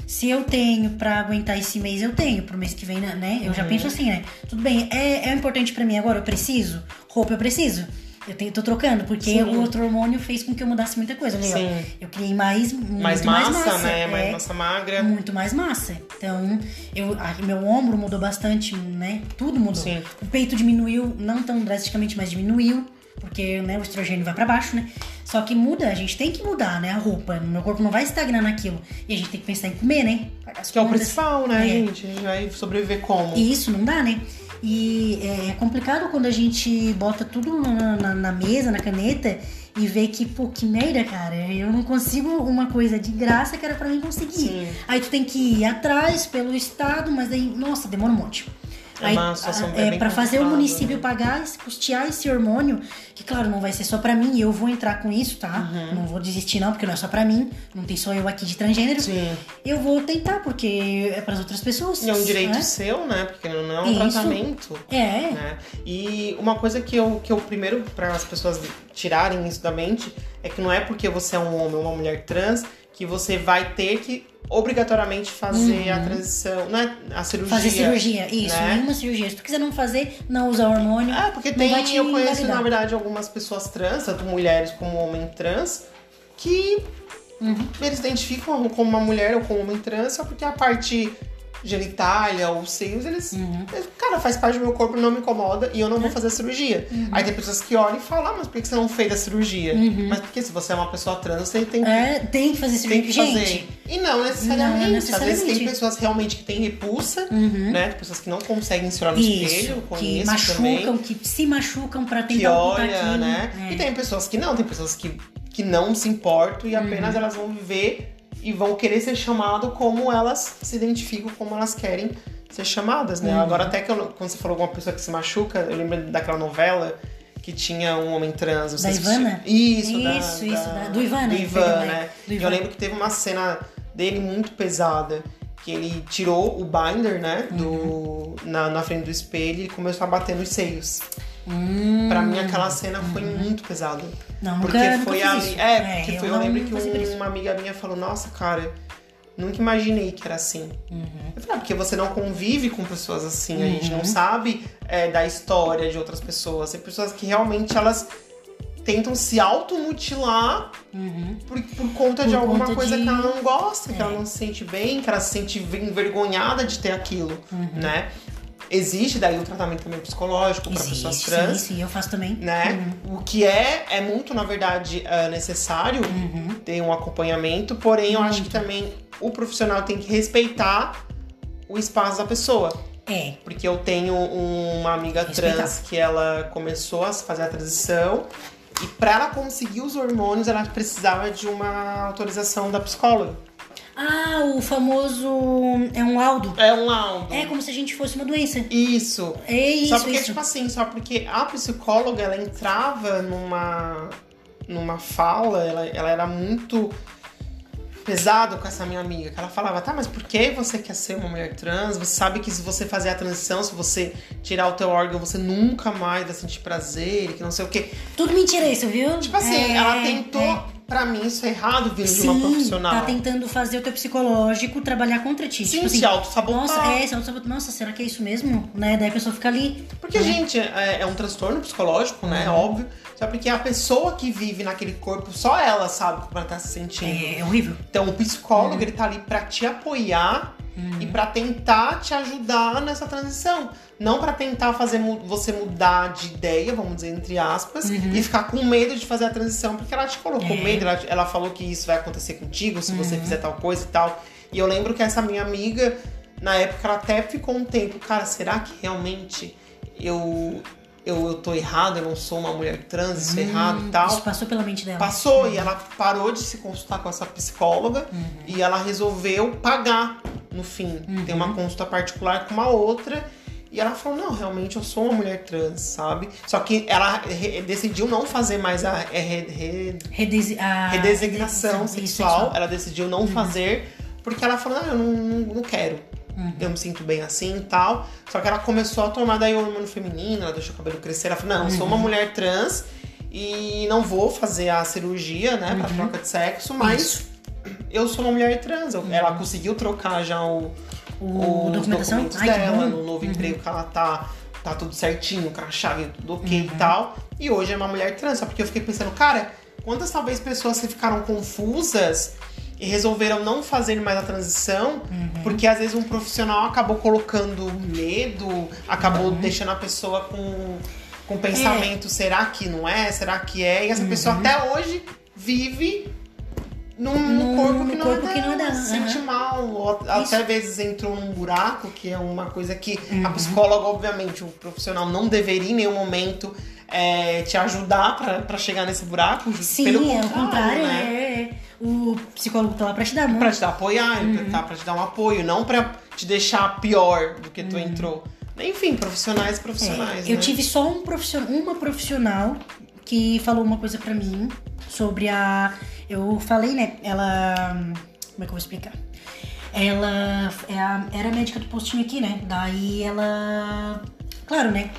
Se eu tenho pra aguentar esse mês, eu tenho. Pro mês que vem, né? Eu já Uhum. penso assim, né? Tudo bem, é, é importante pra mim agora, eu preciso. Roupa eu preciso. Eu tenho, tô trocando, porque Sim. o outro hormônio fez com que eu mudasse muita coisa. Aí, ó. Sim. Eu criei mais, Mais mais massa, massa, né? Mais é, massa magra. Muito mais massa. Então, eu, a- meu ombro mudou bastante, né? Tudo mudou. Sim. O peito diminuiu, não tão drasticamente, mas diminuiu. Porque né, o estrogênio vai pra baixo, né? Só que muda, a gente tem que mudar, né? A roupa. Meu corpo não vai estagnar naquilo. E a gente tem que pensar em comer, né? As Que é o contas. principal, né, É. gente? A gente vai sobreviver como? E isso não dá, né? E é complicado quando a gente bota tudo na, na- na mesa, na caneta, e vê que, pô, que merda, cara. Eu não consigo uma coisa de graça que era pra mim conseguir. Sim. Aí tu tem que ir atrás pelo Estado, mas aí, nossa, demora um monte. É Aí, é, pra fazer o complicada, município né? pagar, custear esse hormônio, que claro, não vai ser só pra mim, eu vou entrar com isso, tá? Uhum. Não vou desistir não, porque não é só pra mim, não tem só eu aqui de transgênero. Sim. Eu vou tentar, porque é pras outras pessoas. E é um direito né? seu, né? Porque não é um Isso. tratamento. É, né? E uma coisa que eu, que eu primeiro, para as pessoas tirarem isso da mente, é que não é porque você é um homem ou uma mulher trans que você vai ter que obrigatoriamente fazer a transição, não é a cirurgia. Uhum. fazer cirurgia, isso, né? nenhuma cirurgia. Se tu quiser não fazer, não usar hormônio. É, porque tem, eu conheço, na verdade, algumas pessoas trans, tanto mulheres como homem trans, que Uhum. eles identificam como uma mulher ou como um homem trans só porque a parte genitália ou seios, eles. Uhum. eles, Cara, faz parte do meu corpo, não me incomoda e eu não vou fazer a cirurgia. Uhum. Aí tem pessoas que olham e falam, ah, mas por que você não fez a cirurgia? Mas porque se você é uma pessoa trans, você tem que. Uhum. É, tem que fazer Tem cirurgia. que fazer. Gente, E não necessariamente. Não Às vezes tem necessariamente. pessoas realmente que têm repulsa, Uhum. né? Pessoas que não conseguem se olhar no isso, espelho, que machucam, também que se machucam pra que tentar ocultar olha, aquilo. né? É. E tem pessoas que não, tem pessoas que, que não se importam e Uhum. apenas elas vão viver e vão querer ser chamado como elas se identificam, como elas querem ser chamadas, né? Uhum. Agora até que eu, quando você falou alguma pessoa que se machuca, eu lembro daquela novela que tinha um homem trans. não Da se Ivana? Isso, da- Isso, isso, da- da- do Ivan, né? Do Ivan, né? né? Do Ivan. eu lembro que teve uma cena dele muito pesada. Que ele tirou o binder, né? Do, Uhum. na, na frente do espelho e começou a bater nos seios. Hum, Pra mim, aquela cena foi muito pesada. Não, nunca, Porque nunca foi fiz ali. isso. É, porque eu foi, eu lembro que isso. uma amiga minha falou, nossa, cara, nunca imaginei que era assim. Uhum. Eu falei, ah, porque você não convive com pessoas assim, a gente Uhum. não sabe é, da história de outras pessoas. Tem pessoas que realmente elas tentam se automutilar Uhum. por, por conta Por de alguma conta coisa de- que ela não gosta, que É. ela não se sente bem, que ela se sente envergonhada de ter aquilo, Uhum. né? Existe daí o tratamento também psicológico para pessoas trans sim, sim, eu faço também. né? O que é é muito, na verdade, é necessário Uhum. ter um acompanhamento, porém eu acho que também o profissional tem que respeitar o espaço da pessoa. É, Porque eu tenho uma amiga Respeitar. trans que ela começou a fazer a transição e para ela conseguir os hormônios ela precisava de uma autorização da psicóloga. Ah, o famoso. É um laudo. É um laudo. É como se a gente fosse uma doença. Isso. É isso, só porque, isso. tipo assim, só porque a psicóloga, ela entrava numa, numa fala, ela, ela era muito pesado com essa minha amiga, que ela falava, tá, mas por que você quer ser uma mulher trans? Você sabe que se você fazer a transição, se você tirar o teu órgão, você nunca mais vai sentir prazer, que não sei o quê. Tudo mentira isso, viu? Tipo assim, É, ela tentou, é. Pra mim, isso é errado vindo de uma profissional. tá tentando fazer o teu psicológico trabalhar contra ti. Sim, tipo assim, se auto-sabotar. Nossa, é, se auto-sabotar. Nossa, será que é isso mesmo? Né? Daí a pessoa fica ali. Porque, né? gente, é, é um transtorno psicológico, né? Óbvio. Só porque a pessoa que vive naquele corpo, só ela sabe como ela tá se sentindo. É, é horrível. Então, o psicólogo, ele tá ali pra te apoiar e pra tentar te ajudar nessa transição. Não pra tentar fazer mu- você mudar de ideia, vamos dizer, entre aspas, e ficar com medo de fazer a transição, porque ela te colocou É. medo, ela, ela falou que isso vai acontecer contigo se você fizer tal coisa e tal. E eu lembro que essa minha amiga, na época, ela até ficou um tempo, cara, será que realmente eu, eu, eu tô errado, eu não sou uma mulher trans, isso é errado e tal? Isso passou pela mente dela. Passou e ela parou de se consultar com essa psicóloga e ela resolveu pagar no fim. Tem uma consulta particular com uma outra. E ela falou: Não, realmente eu sou uma mulher trans, sabe? Só que ela decidiu não fazer mais a é, re- re- Redesi a redesignação sexual. Ela decidiu não fazer porque ela falou: Não, eu não, não, não quero. Eu me sinto bem assim e tal. Só que ela começou a tomar daí o hormônio feminino, ela deixou o cabelo crescer. Ela falou: Não, eu sou uma mulher trans e não vou fazer a cirurgia, né, pra troca de sexo, mas eu sou uma mulher trans. Eu- Ela conseguiu trocar já o, O os documentação? documentos Ai, dela, no novo emprego que ela tá, tá tudo certinho, com a chave tudo ok e tal. E hoje é uma mulher trans, só porque eu fiquei pensando, cara, quantas talvez pessoas que ficaram confusas resolveram não fazer mais a transição, porque às vezes um profissional acabou colocando medo, acabou deixando a pessoa com, com pensamento, será que não é? Será que é? E essa pessoa até hoje vive num, corpo que não, corpo é que não é se sente mal, ou até Isso. vezes entrou num buraco, que é uma coisa que Uhum. a psicóloga, obviamente, o profissional não deveria em nenhum momento é, te ajudar pra chegar nesse buraco. Sim, pelo é o contrário, né? é, é. O psicólogo tá lá pra te dar mão. Pra te dar apoiar, Uhum. tá, pra te dar um apoio, não pra te deixar pior do que tu entrou. Enfim, profissionais profissionais, Uhum. É, eu né? tive só um profissional, uma profissional que falou uma coisa pra mim sobre a. Eu falei, né? Ela. Como é que eu vou explicar? Ela é era médica do postinho aqui, né? Daí ela. Claro, né?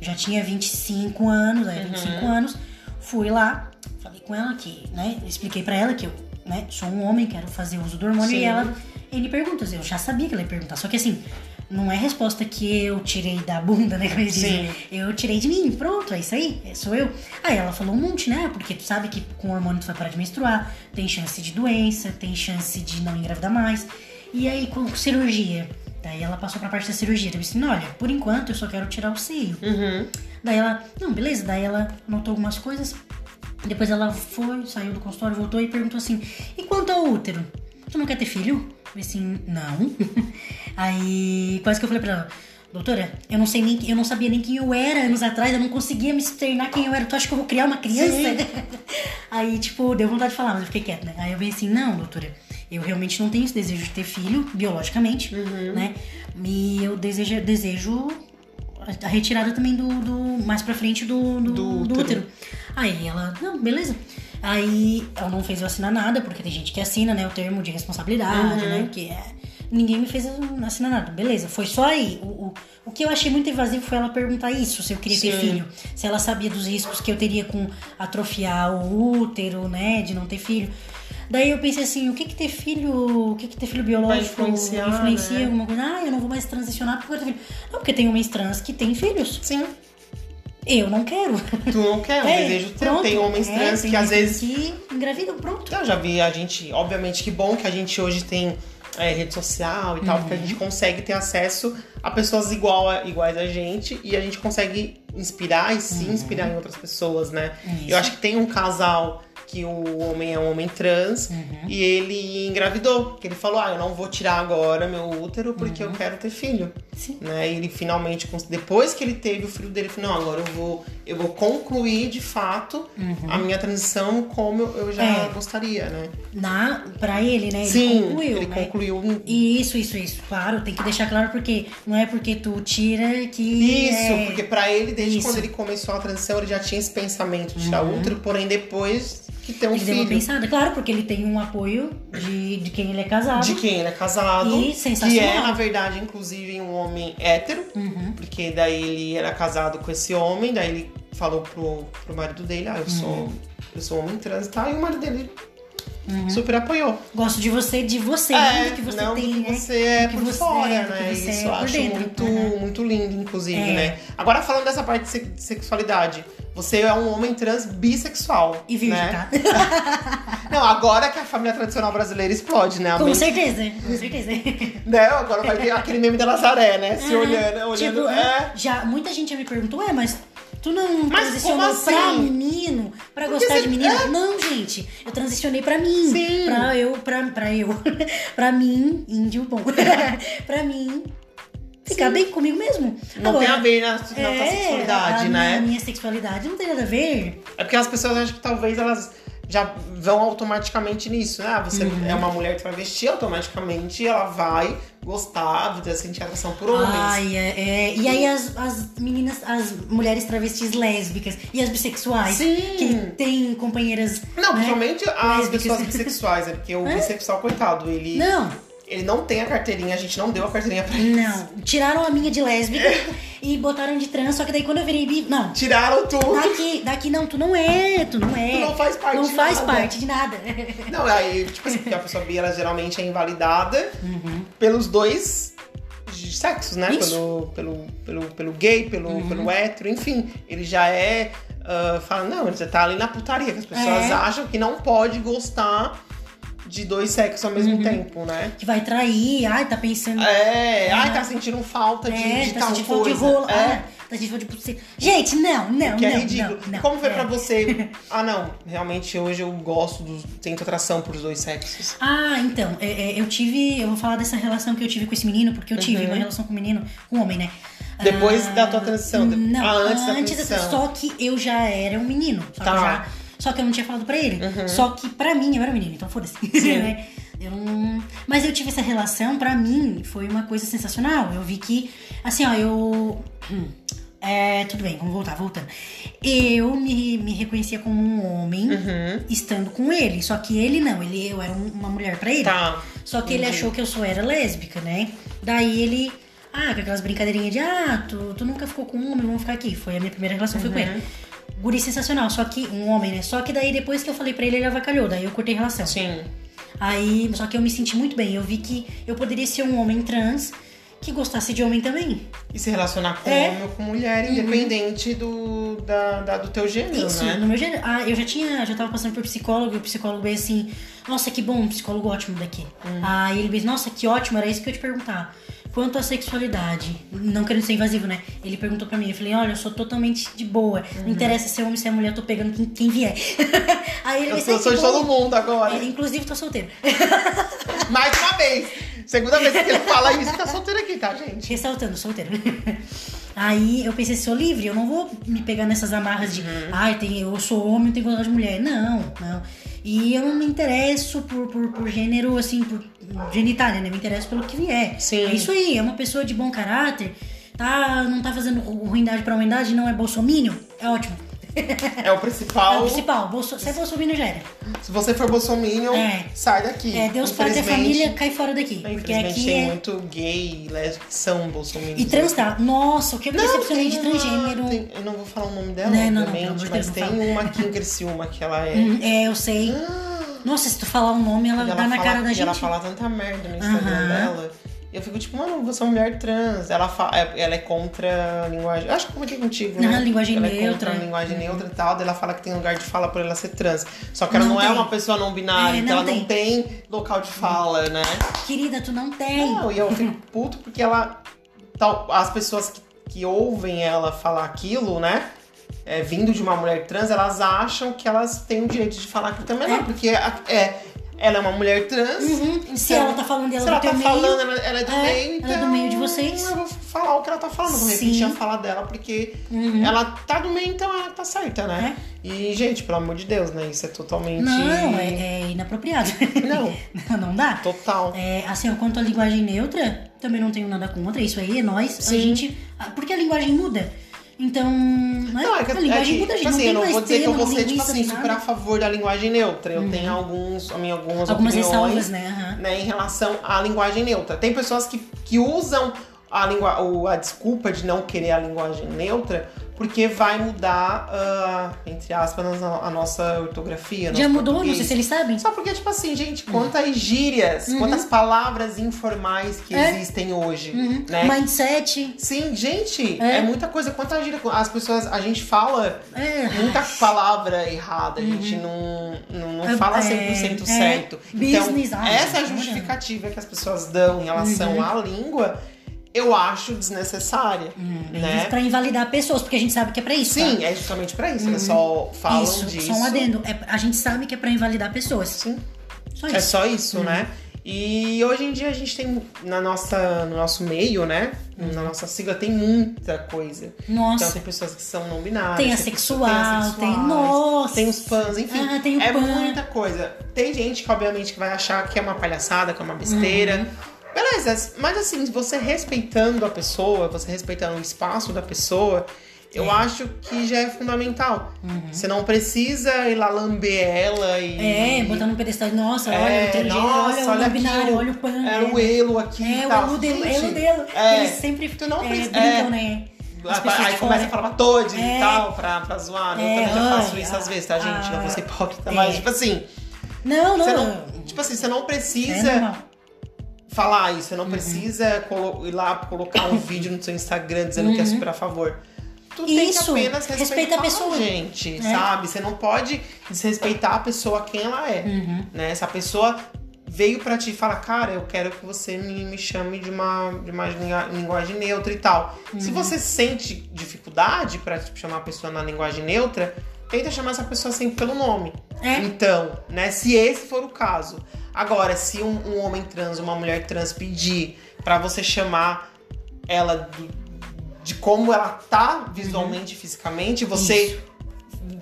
Já tinha 25 anos, Uhum. é, 25 anos. Fui lá, falei com ela que, né? Expliquei pra ela que eu, né, sou um homem, quero fazer uso do hormônio. Sim. E ela. Ele pergunta, eu já sabia que ela ia perguntar. Só que assim, não é resposta que eu tirei da bunda, né? Como eles dizem. Eu tirei de mim, pronto, é isso aí, é, sou eu. Aí ela falou um monte, né? Porque tu sabe que com hormônio tu vai parar de menstruar, tem chance de doença, tem chance de não engravidar mais. E aí com cirurgia. Daí ela passou pra parte da cirurgia. Eu disse, olha, por enquanto eu só quero tirar o seio. Uhum. Daí ela, não, beleza. Daí ela notou algumas coisas. Depois ela foi, saiu do consultório, voltou e perguntou assim: e quanto ao útero? Tu não quer ter filho? Eu falei assim, não. Aí quase que eu falei pra ela, doutora, eu não sei nem eu não sabia nem quem eu era anos atrás, eu não conseguia me externar quem eu era. Tu acha que eu vou criar uma criança? Aí, tipo, deu vontade de falar, mas eu fiquei quieta, né? Aí eu falei assim, não, doutora, eu realmente não tenho esse desejo de ter filho, biologicamente, né? E eu desejo, desejo a- retirada também do, do mais pra frente do, do, Do do útero. útero. Aí ela, não, beleza. Aí ela não fez eu assinar nada, porque tem gente que assina, né, o termo de responsabilidade, Uhum. né? Que é. Ninguém me fez assinar nada. Beleza, foi só aí. O, o, o que eu achei muito invasivo foi ela perguntar isso, se eu queria ter Sim. filho. Se ela sabia dos riscos que eu teria com atrofiar o útero, né? De não ter filho. Daí eu pensei assim, o que que ter filho, o que que ter filho biológico influencia né? alguma coisa? Ah, eu não vou mais transicionar porque eu tenho filho. Não, porque tem homens trans que têm filhos. Sim. Eu não quero. Tu não quer, um É, desejo teu. pronto. Tem homens É, trans tem que às vezes Que engravidam, pronto. Eu já vi a gente, obviamente que bom que a gente hoje tem é, rede social e tal, porque a Uhum. gente consegue ter acesso a pessoas igual a- iguais a gente e a gente consegue inspirar e se inspirar em outras pessoas, né? Uhum. Isso. Eu acho que tem um casal que o homem é um homem trans Uhum. e ele engravidou. Que ele falou: Ah, eu não vou tirar agora meu útero porque Uhum. eu quero ter filho. Sim. Né? E ele finalmente, depois que ele teve o filho dele, ele falou: Não, agora eu vou, eu vou concluir de fato a minha transição como eu, já Uhum. É. gostaria, né? Na, pra ele, né? Ele Sim, concluiu, ele né? concluiu. Isso, isso, isso. Claro, tem que deixar claro porque não é porque tu tira que. Isso, é... porque pra ele, desde Isso. Uhum. quando ele começou a transição, ele já tinha esse pensamento de tirar útero, porém depois que ter um Ele deu uma filho. pensada, claro, porque ele tem um apoio de, de quem ele é casado. De quem ele é casado. E que sensacional. é, na verdade, inclusive, um homem hétero. Uhum. Porque daí ele era casado com esse homem, daí ele falou pro, pro marido dele, ah, eu sou, Uhum. eu sou homem trans e tal, e o marido dele super apoiou. Gosto de você, de você, não É, do que você não tem, do que né? você é Do que por você fora, é, né? Isso é eu acho dentro. muito, Uhum. muito lindo, inclusive, É. né? Agora, falando dessa parte de se- sexualidade, você é um homem trans bissexual. E virgem, né? tá? Não, agora que a família tradicional brasileira explode, né? A Com mente- certeza, com certeza. né? Agora vai ter aquele meme da Nazaré, né? Se Uhum. olhando, olhando. Tipo, é. já, muita gente já me perguntou, é, mas tu não Mas transicionou como pra assim? menino, pra Porque gostar você- de menino? é. Não, gente, eu transicionei pra mim. Sim. Pra eu, pra, pra eu, pra mim, índio bom. pra mim, ficar bem comigo mesmo. Não Agora, tem a ver na, na é, sexualidade, a né? Minha, minha sexualidade não tem nada a ver. É porque as pessoas acham que talvez elas já vão automaticamente nisso, né? Ah, Você Uhum. é uma mulher travesti, automaticamente ela vai gostar, vai sentir atração por homens. Ai, é, é. E aí as, as meninas, as mulheres travestis lésbicas e as bissexuais Sim. que têm companheiras. Não, né? principalmente as Lésbicas. pessoas bissexuais, né? Porque o É? bissexual, coitado, ele Não, ele não tem a carteirinha, a gente não deu a carteirinha pra ele. não. Tiraram a minha de lésbica e botaram de trans, só que daí quando eu virei bi. Não. Tiraram tudo. Daqui, daqui não, tu não é, tu não é. Tu não faz parte Não de faz nada. parte de nada. Não, aí, tipo assim, porque a pessoa bi, ela geralmente é invalidada Uhum. pelos dois sexos, né? Isso. Pelo, pelo, pelo, pelo gay, pelo, Uhum. pelo hétero, enfim. Ele já é. ah, fala, não, ele já tá ali na putaria, que as pessoas É. acham que não pode gostar de dois sexos ao Uhum. mesmo tempo, né? que vai trair, ai, tá pensando. É, ai, Ah. tá sentindo falta de, É, de tá tal sentindo falta de coisa. rola. É. Ah, tá sentindo falta de. Gente, não, não, Que não. é ridículo. Não, não. Como foi É. pra você? Ah, não, realmente hoje eu gosto dos. Tento atração pros dois sexos. Ah, então, é, é, eu tive. Eu vou falar dessa relação que eu tive com esse menino, porque eu tive Uhum. uma relação com o menino, com o homem, né? Depois Ah, da tua transição? Não, ah, antes da antes transição. Só que eu já era um menino. Tá. Só que eu não tinha falado pra ele. Uhum. Só que pra mim eu era menino, então foda-se. né? Eu não... Mas eu tive essa relação, pra mim, foi uma coisa sensacional. Eu vi que, assim, ó, eu. hum, É, tudo bem, vamos voltar, voltando. Eu me, me reconhecia como um homem Uhum. estando com ele. Só que ele não, ele, eu era um- uma mulher pra ele. Tá. Só que ele achou que eu só era lésbica, né? Daí ele. Ah, com aquelas brincadeirinhas de ah, tu, tu nunca ficou com um homem, vamos ficar aqui. Foi a minha primeira relação, foi com ele. Guri sensacional, só que um homem, né? Só que daí depois que eu falei pra ele, ele avacalhou, daí eu cortei a relação. Sim. Aí, só que eu me senti muito bem. Eu vi que eu poderia ser um homem trans que gostasse de homem também. E se relacionar com É. homem ou com mulher, independente do, da, da- do teu gênero, Isso, né? no meu gênero. Ah, eu já tinha, já tava passando por psicólogo, e o psicólogo veio assim, nossa, que bom, um psicólogo ótimo daqui. Hum. Aí ele veio, nossa, que ótimo, era isso que eu ia te perguntar. Quanto à sexualidade, não querendo ser invasivo, né? Ele perguntou pra mim, eu falei, olha, eu sou totalmente de boa. Uhum. Não interessa se é homem, se é mulher, eu tô pegando quem, quem vier. Aí ele Eu veio, sou, de todo mundo agora. É, inclusive, tô solteiro. Mais uma vez. Segunda vez que ele fala isso, tá solteiro aqui, tá, gente? Ressaltando, solteiro. Aí eu pensei, sou livre, eu não vou me pegar nessas amarras de, Uhum. ai, tem, eu sou homem, não tenho vontade de mulher. Não, não. E eu não me interesso por, por, por gênero, assim, por genitália, né? Me interesso pelo que vier. Sim. É isso aí, é uma pessoa de bom caráter, tá, não tá fazendo ru- ruindade pra humanidade, não é bolsomínio, é ótimo. É o principal. É o principal. Bolso... Ser bolsominion já era. Se você for bolsominion, É. sai daqui. É, Deus, pátria, família, cai fora daqui. Porque aqui tem é... muito gay e lésbica que são bolsominions. E trans tá. Nossa, o que eu me decepcionei de tem uma- transgênero. tem- eu não vou falar o nome dela, Não, não, não, obviamente, pelo amor de mas tem não uma aqui em Criciúma que ela é. Hum, É, eu sei. Nossa, se tu falar o nome, ela E dá ela na fala, cara da gente. ela fala tanta merda no Instagram Aham. dela. Eu fico tipo, mano, você é uma mulher trans. Ela, fa- é- ela é contra a linguagem. Acho que eu comentei contigo, né? Aham, linguagem ela É neutra. contra a linguagem neutra e tal. Daí ela fala que tem lugar de fala por ela ser trans. Só que ela não, Não é tem. uma pessoa não binária, É, então não ela não tem local de fala, né? Querida, tu não tem. Não, e eu fico puto porque ela. Tal, as pessoas que, que ouvem ela falar aquilo, né? É, vindo de uma mulher trans, elas acham que elas têm o direito de falar aquilo também. É. Não, porque é, ela é uma mulher trans. Uhum. Se então- ela tá falando dela se ela tá meio, falando, ela, ela é do é, meio, ela então. é do meio de vocês. Eu vou falar o que ela tá falando, vou repetir a fala dela, porque Uhum. ela tá do meio, então ela tá certa, né? E, gente, pelo amor de Deus, né? Isso é totalmente. Não, é, é inapropriado. Não. não dá. Total. É, assim, quanto à linguagem neutra, também não tenho nada contra. Isso aí é nós. A gente. Porque a linguagem muda. Então. Né? Não, é que, a linguagem é que, muda, gente. tipo assim, não eu não vou dizer que eu vou ser, tipo assim, super a favor da linguagem neutra. Eu tenho alguns, a minha, algumas, Algumas opiniões, ressalvas, né? Aham. né, em relação à linguagem neutra. Tem pessoas que, que usam a, a desculpa de não querer a linguagem neutra porque vai mudar, ah, entre aspas, a, nossa ortografia. Já mudou? Não sei português. se eles sabem. Só porque, tipo assim, gente, quantas gírias, quantas palavras informais que Uhum. É. existem hoje, Uhum. né? Mindset. Sim, gente, É. é. muita coisa. Quanta gíria. As pessoas, a gente fala É. muita palavra errada, a gente não, não, não É, fala é, 100% é. certo. Business, então, ah, essa é a justificativa que as pessoas dão em relação Uhum. à língua, eu acho desnecessária. né? Pra invalidar pessoas, porque a gente sabe que é pra isso. Sim, tá? é justamente pra isso. Eles só falam isso, disso. só um adendo. É, a gente sabe que é pra invalidar pessoas. Sim. Só É isso. só isso, né? E hoje em dia a gente tem na nossa, no nosso meio, né? Na nossa sigla tem muita coisa. Nossa. Então tem pessoas que são não binárias. Tem assexual, assexuais, tem- nossa. Tem os pans, enfim. Ah, tem o é pan. muita coisa. Tem gente que, obviamente, que vai achar que é uma palhaçada, que é uma besteira. Uhum. Beleza, mas assim, você respeitando a pessoa, você respeitando o espaço da pessoa, eu É. acho que já é fundamental. Você não precisa ir lá lamber ela e. Uhum. É, botar no pedestal. Nossa, É, olha o teu nossa, olha o olha aqui binário, o- olha o pan. Era o elo aqui É, o elo dele, elo dele. é, Eles sempre tu não é, precisa- brincam, é. né? As Aí começa a falar todes É. e tal, pra, pra zoar. né? Eu É, também já faço ai, isso ah, às vezes, tá, gente? não vou ser hipócrita, é. mas, tipo assim, Não, não. não. Tipo assim, você não é precisa. Falar isso, você Uhum. não precisa colo- ir lá colocar um vídeo no seu Instagram dizendo que é super a favor. Tu tem que Uhum. Isso, apenas respeita respeitar a pessoa. gente, É. sabe? Você não pode desrespeitar a pessoa quem ela é, Uhum. né? Se a pessoa veio pra ti e fala, cara, eu quero que você me, me chame de uma, de uma lingu- linguagem neutra e tal. Uhum. Se você sente dificuldade pra tipo, chamar a pessoa na linguagem neutra, tenta chamar essa pessoa sempre pelo nome. É. Então, né, se esse for o caso. Agora, se um, um homem trans, uma mulher trans pedir pra você chamar ela do- de como ela tá visualmente, fisicamente, você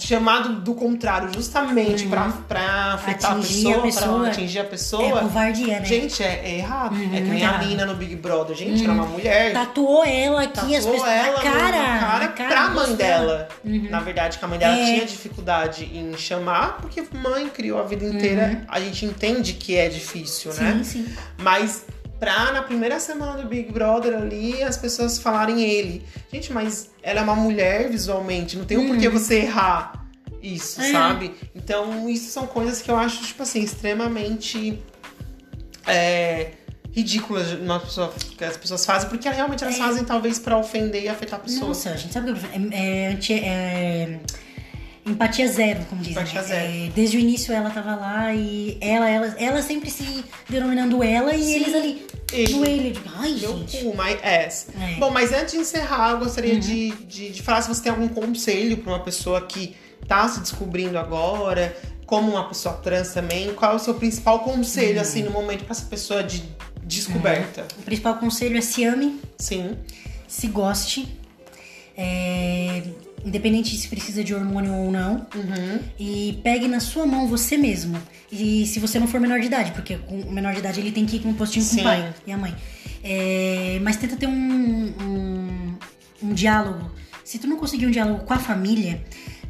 chamado do contrário, justamente pra, pra afetar Uhum. Atingir a a pessoa, pessoa. pra atingir a É pessoa. covardia, né? Gente, é, é errado. Uhum, é que nem a errado. mina no Big Brother. Gente, ela é uma mulher. Tatuou ela aqui, Tatuou as pessoas. ela na no- cara, na cara cara pra mãe dela. Uhum. Na verdade, que a mãe dela É. tinha dificuldade em chamar, porque mãe criou a vida inteira. A gente entende que é difícil, né? Uhum. Sim, sim. Mas pra na primeira semana do Big Brother ali, as pessoas falarem ele. Gente, mas ela é uma mulher visualmente, não tem um porquê você errar isso, É. sabe? Então, isso são coisas que eu acho, tipo assim, extremamente é, ridículas pessoa- que as pessoas fazem, porque realmente elas É. fazem talvez pra ofender e afetar a pessoa. Nossa, a gente sabe que é, é, é empatia zero, como dizem. Empatia né? zero. É, desde o início ela tava lá e ela, ela, ela sempre se denominando ela e Sim. eles ali. Ele. No ele, eu digo, ai, Meu gente. cu, my ass. É. Uhum. Bom, mas antes de encerrar, eu gostaria de, de, de falar se você tem algum conselho pra uma pessoa que tá se descobrindo agora, como uma pessoa trans também. Qual é o seu principal Uhum. conselho, assim, no momento pra essa pessoa de descoberta? O principal conselho é se ame, Sim. se goste. é, independente se precisa de hormônio ou não. Uhum. E pegue na sua mão você mesmo. E se você não for menor de idade, porque com o menor de idade ele tem que ir com um postinho com Sim. o pai e a mãe. É, mas tenta ter um, um, um diálogo. Se tu não conseguir um diálogo com a família,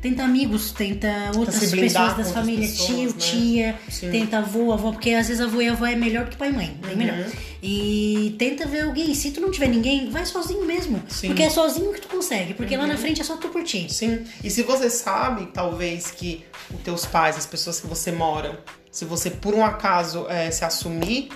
tenta amigos, tenta outras blindar pessoas das famílias, pessoas, tio, né? tia, Sim. tenta avô, avó, porque às vezes avô e avó é melhor que pai e mãe, bem Uhum. melhor. E tenta ver alguém. Se tu não tiver ninguém, vai sozinho mesmo. Sim. Porque é sozinho que tu consegue. Porque lá Uhum. na frente é só tu por ti. Sim. E se você sabe, talvez, que os teus pais, as pessoas que você mora, se você por um acaso é, se assumir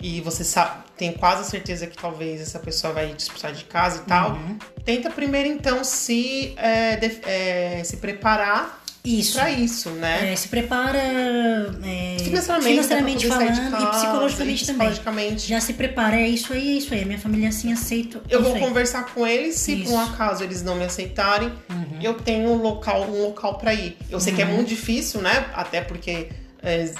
e você sabe, tem quase certeza que talvez essa pessoa vai disputar de casa e tal, Uhum. tenta primeiro então se, é, def- é, se preparar Isso. pra isso, né? É, se prepara é, Financeiramente, financeiramente de falando e casa, psicologicamente e também. psicologicamente. Já se prepara, é isso aí, é isso aí. Minha família assim aceito. Eu é vou isso aí. conversar com eles, se por um Isso. acaso eles não me aceitarem, Uhum. eu tenho um local, um local para ir. Eu sei que é muito difícil, né? Até porque é,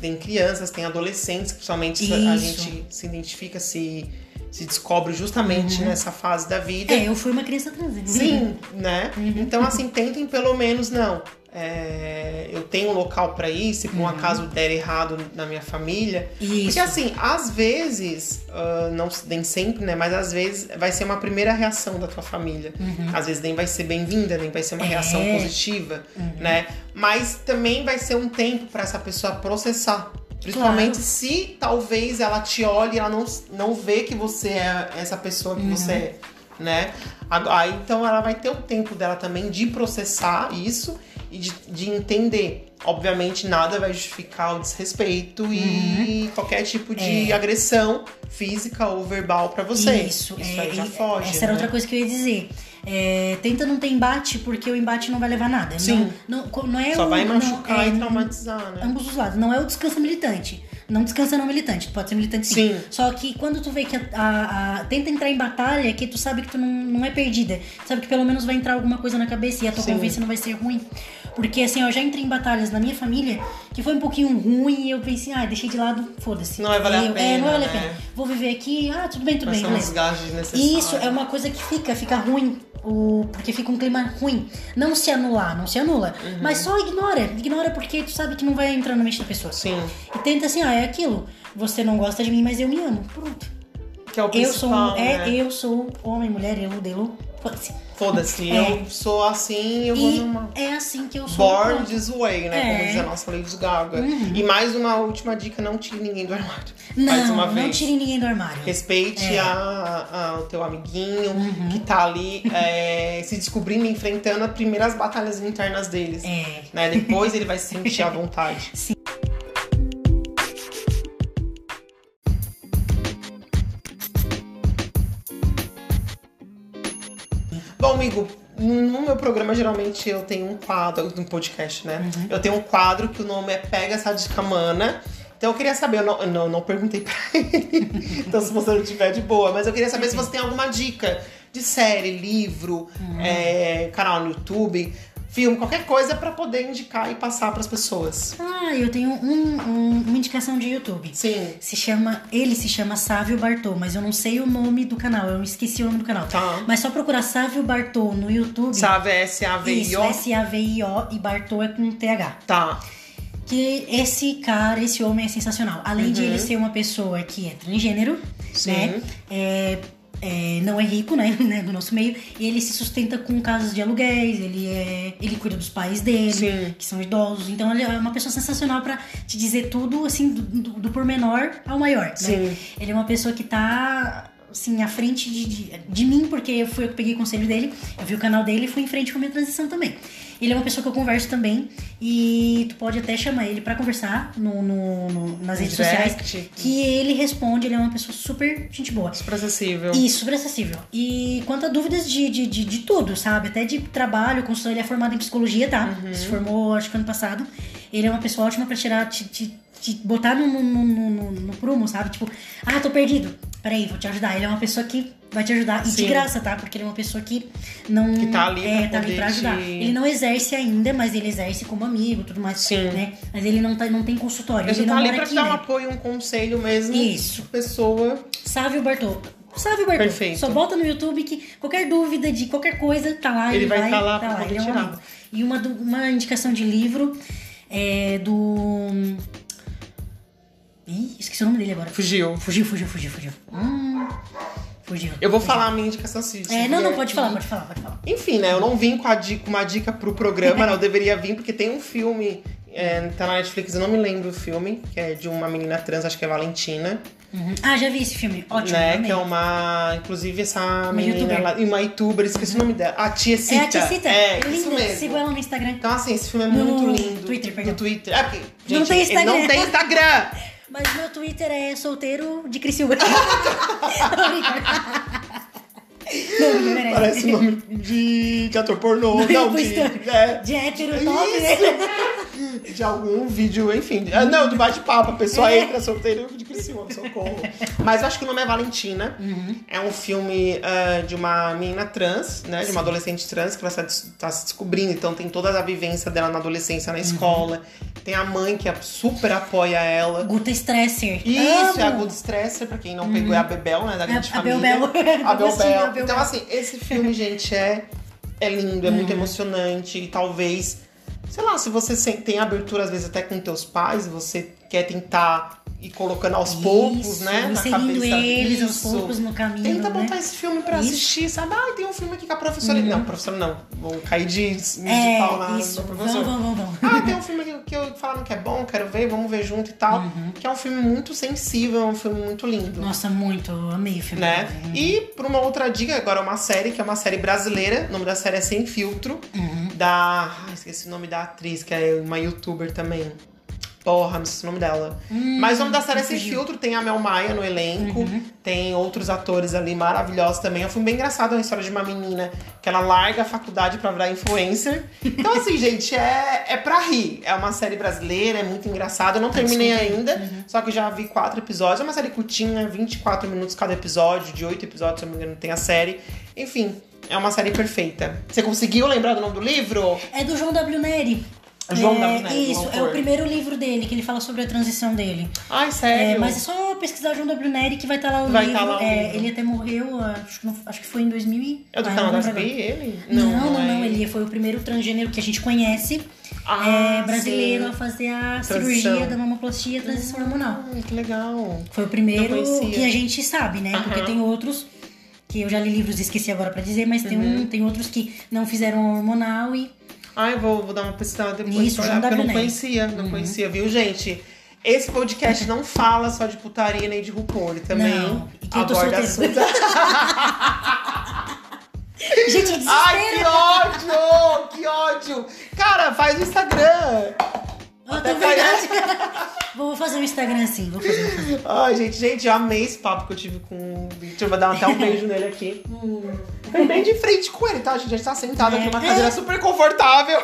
tem crianças, tem adolescentes, que somente a Isso. gente se identifica, se, se descobre justamente nessa fase da vida. Uhum. É, eu fui uma criança trans. né? Sim, né? Uhum. Então, assim, tentem pelo menos, não. É, eu tenho um local para ir, se por um acaso der errado na minha família. Uhum. Isso. Porque assim, às vezes, ah, não nem sempre, né? Mas às vezes vai ser uma primeira reação da tua família. Às vezes nem vai ser bem-vinda, nem vai ser uma Uhum. É. reação positiva, né? Mas também vai ser um tempo para essa pessoa processar. Principalmente Claro. se talvez ela te olhe e ela não, não vê que você é essa pessoa que Uhum. você é, né? Aí então ela vai ter o tempo dela também de processar isso e de, de entender. Obviamente nada vai justificar o desrespeito Uhum. e qualquer tipo de agressão física ou verbal pra você. É. Isso, Isso é, aí já foge. Essa era né? outra coisa que eu ia dizer. É, tenta não ter embate, porque o embate não vai levar nada. Sim. Não, não, não é Só o, vai não- machucar é, e traumatizar, né? ambos os lados. Não é o descansa militante. Não descansa não militante. Tu pode ser militante sim. Sim. Só que quando tu vê que a, a- a- tenta entrar em batalha, que tu sabe que tu não, não é perdida. Sabe que pelo menos vai entrar alguma coisa na cabeça e a tua Sim. convivência não vai ser ruim. Porque assim, eu já entrei em batalhas na minha família que foi um pouquinho ruim e eu pensei, ah, deixei de lado, foda-se. Não vai valer a Eu- É, pena, não vai valer a né? pena. Vou viver aqui, ah, tudo bem, tudo Vai bem, um beleza. Isso é uma coisa que fica, fica ruim. O, porque fica um clima ruim. Não se anular, não se anula. Uhum. Mas só ignora. Ignora porque tu sabe que não vai entrar na mente da pessoa. Sim. E tenta assim, ah, é aquilo. Você não gosta de mim, mas eu me amo. Pronto. Que é o Eu sou, é, né? eu sou homem, mulher, eu, delo. Foda-se. Foda-se, É. eu sou assim, eu vou E numa... é assim que eu sou. Born this way, né? É. Como diz a nossa Lady Gaga. E mais uma última dica, não tire ninguém do armário. Não, mais uma não vez. tire ninguém do armário. Respeite É. a, a- o teu amiguinho Uhum. que tá ali é, se descobrindo, enfrentando as primeiras batalhas internas deles. É. Né? Depois ele vai se sentir à vontade. Sim. Amigo, no meu programa geralmente eu tenho um quadro, no podcast, né? Uhum. Eu tenho um quadro que o nome é Pega essa dica mana. Então eu queria saber, eu não, eu não, não perguntei pra ele, então se você não tiver de boa, mas eu queria saber se você tem alguma dica de série, livro, Uhum. é, canal no YouTube, filme, qualquer coisa pra poder indicar e passar pras pessoas. Ah, eu tenho um- um- uma indicação de YouTube. Sim. Se chama, ele se chama Sávio Bartô, mas eu não sei o nome do canal, eu esqueci o nome do canal. Tá. Mas só procurar Sávio Bartô no YouTube. Sabe, Isso, S-A-V-I-O? S-A-V-I-O e Bartô é com TH. Tá. Que esse cara, esse homem é sensacional. Além de ele ser uma pessoa que é transgênero, Uhum. Sim. né? É, é, não é rico, né, né, do nosso meio, e ele se sustenta com casas de aluguéis, ele é, ele cuida dos pais dele, Sim. que são idosos, então ele é uma pessoa sensacional pra te dizer tudo, assim, do, do, do pormenor ao maior, né? Ele é uma pessoa que tá, assim, à frente de, de, de mim, porque eu fui eu que peguei o conselho dele, eu vi o canal dele e fui em frente com a minha transição também. Ele é uma pessoa que eu converso também e tu pode até chamar ele pra conversar no, no- no- nas redes Direct. sociais, que ele responde, ele é uma pessoa super gente boa. Super acessível. E super acessível. E quanto a dúvidas de, de, de, de tudo, sabe? Até de trabalho, construção, ele é formado em psicologia, tá? Uhum. Se formou, acho que ano passado. Ele é uma pessoa ótima pra tirar, te, te, te botar no, no, no, no, no prumo, sabe? Tipo, ah, tô perdido. Peraí, vou te ajudar. Ele é uma pessoa que vai te ajudar. E de graça, tá? Porque ele é uma pessoa que não. Que tá ali é, pra tá ali pra ajudar. te- Ele não exerce ainda, mas ele exerce como amigo tudo mais. Sim. Né? Mas ele não, tá, não tem consultório. Ele ele tá ali pra aqui, te dar né? um apoio, um conselho mesmo. Isso. Pessoa. Sávio Bartô. Sávio Bartô. Perfeito. Só bota no YouTube que qualquer dúvida de qualquer coisa, tá lá. Ele Ele, vai vai tá lá tá pra lá. Ele é um amigo. E uma, uma indicação de livro é do. Ih, esqueci o nome dele agora. Fugiu. Fugiu, fugiu, fugiu, fugiu. Hum, Fugiu. Eu vou fugiu. falar a minha indicação se É, não, não, pode falar, pode falar, pode falar. Enfim, né? Eu não vim com dica, uma dica pro programa, né? Eu deveria vir, porque tem um filme, é, tá na Netflix, eu não me lembro o filme, que é de uma menina trans, acho que é Valentina, Uhum. Ah, já vi esse filme. Ótimo. né? Que é uma. Inclusive, essa menina youtuber. lá. E uma youtuber, esqueci o nome dela. A Tia Cita. É a Tia Cita. É, isso Linda. mesmo. Sigo ela no Instagram. Então, assim, esse filme é No muito lindo. Twitter, perdão. No Twitter. É porque, gente, Não tem ele não Instagram. tem Instagram. Mas meu Twitter é solteiro de Criciúma. Não, não. Parece nome de, de ator pornô. Não, Pois de. é. É, De hétero top, né? De algum vídeo, enfim. Ah, Não, do bate-papo. A pessoa É. entra solteira de Criciúma, socorro. Mas acho que o nome é Valentina. Uhum. É um filme ah, de uma menina trans, né? De uma adolescente trans que vai estar tá se descobrindo. Então tem toda a vivência dela na adolescência, Uhum. na escola. Tem a mãe que super apoia ela. Guta Stresser. Isso, é a Amo. Good Stresser, pra quem não pegou, é a Bebel, né? Da grande a família. Bel Bel. A Bel Bel Então, Bel. assim, esse filme, gente, é, é lindo, é muito Uhum. emocionante. E talvez, sei lá, se você tem abertura, às vezes, até com teus pais, você quer tentar ir colocando aos poucos, Isso, né? Na cabeça eles aos poucos no caminho, Tenta né? botar esse filme pra Isso. assistir, sabe? Ah, tem um filme aqui com a professora. Não, professora não. Vou cair de, de É, pau na, isso. na Vamos, professora. vamos, vamos. Ah, tem um filme que, que eu falaram que é bom, quero ver, vamos ver junto e tal. Uhum. Que é um filme muito sensível, é um filme muito lindo. Nossa, muito. Amei o filme. Né? E por uma outra dica, agora é uma série, que é uma série brasileira. O nome da série é Sem Filtro. Uhum. Da. Ai, esqueci o nome da atriz, que é uma youtuber também. Porra, não sei o nome dela. Mas o nome da série é Sem Hum. Uhum. Filtro, tem a Mel Maia no elenco, tem outros atores ali maravilhosos também. É um filme bem engraçado, é uma história de uma menina que ela larga a faculdade pra virar influencer. Então, assim, gente, é, é pra rir. É uma série brasileira, é muito engraçado. Eu não terminei ainda, só que já vi quatro episódios. É uma série curtinha, 24 minutos cada episódio, de oito episódios, se eu não me engano, tem a série. Enfim, é uma série perfeita. Você conseguiu lembrar do nome do livro? É do João W. Neri. João é, W. Neri, o Isso, é o primeiro livro dele, que ele fala sobre a transição dele. Ai, É, sério? mas é só pesquisar João W. Neri que vai estar lá o Vai livro. tá lá o É, livro. Ele até morreu, acho que, não- acho que foi em 2000 e... É do Ah, canal não das ele? Não, não, não, é. Ele foi o primeiro transgênero que a gente conhece Ah, é, brasileiro sim. a fazer a Transição. cirurgia da mamoplastia e transição hormonal. Ai, que legal. Foi o primeiro Não que a gente sabe, né? Porque Aham. tem outros que eu já li livros e esqueci agora pra dizer, mas tem, Uhum. um, tem outros que não fizeram hormonal e Ai, vou, vou dar uma pesquisada depois. Isso, pra olhar, porque eu não. Neri. conhecia, não conhecia, viu, gente? Esse podcast não fala só de putaria nem de RuPaul, ele também Não, e que aborda assuntos... Gente, Ai, que ódio! Que ódio! Cara, faz o Instagram! Ah, Até tá verdade. vou fazer um Instagram assim, vou fazer. Ai, gente, gente, eu amei esse papo que eu tive com o Victor. Vou dar até um beijo nele aqui. Foi bem de frente com ele, tá? A gente já tá sentado aqui numa É. cadeira super confortável.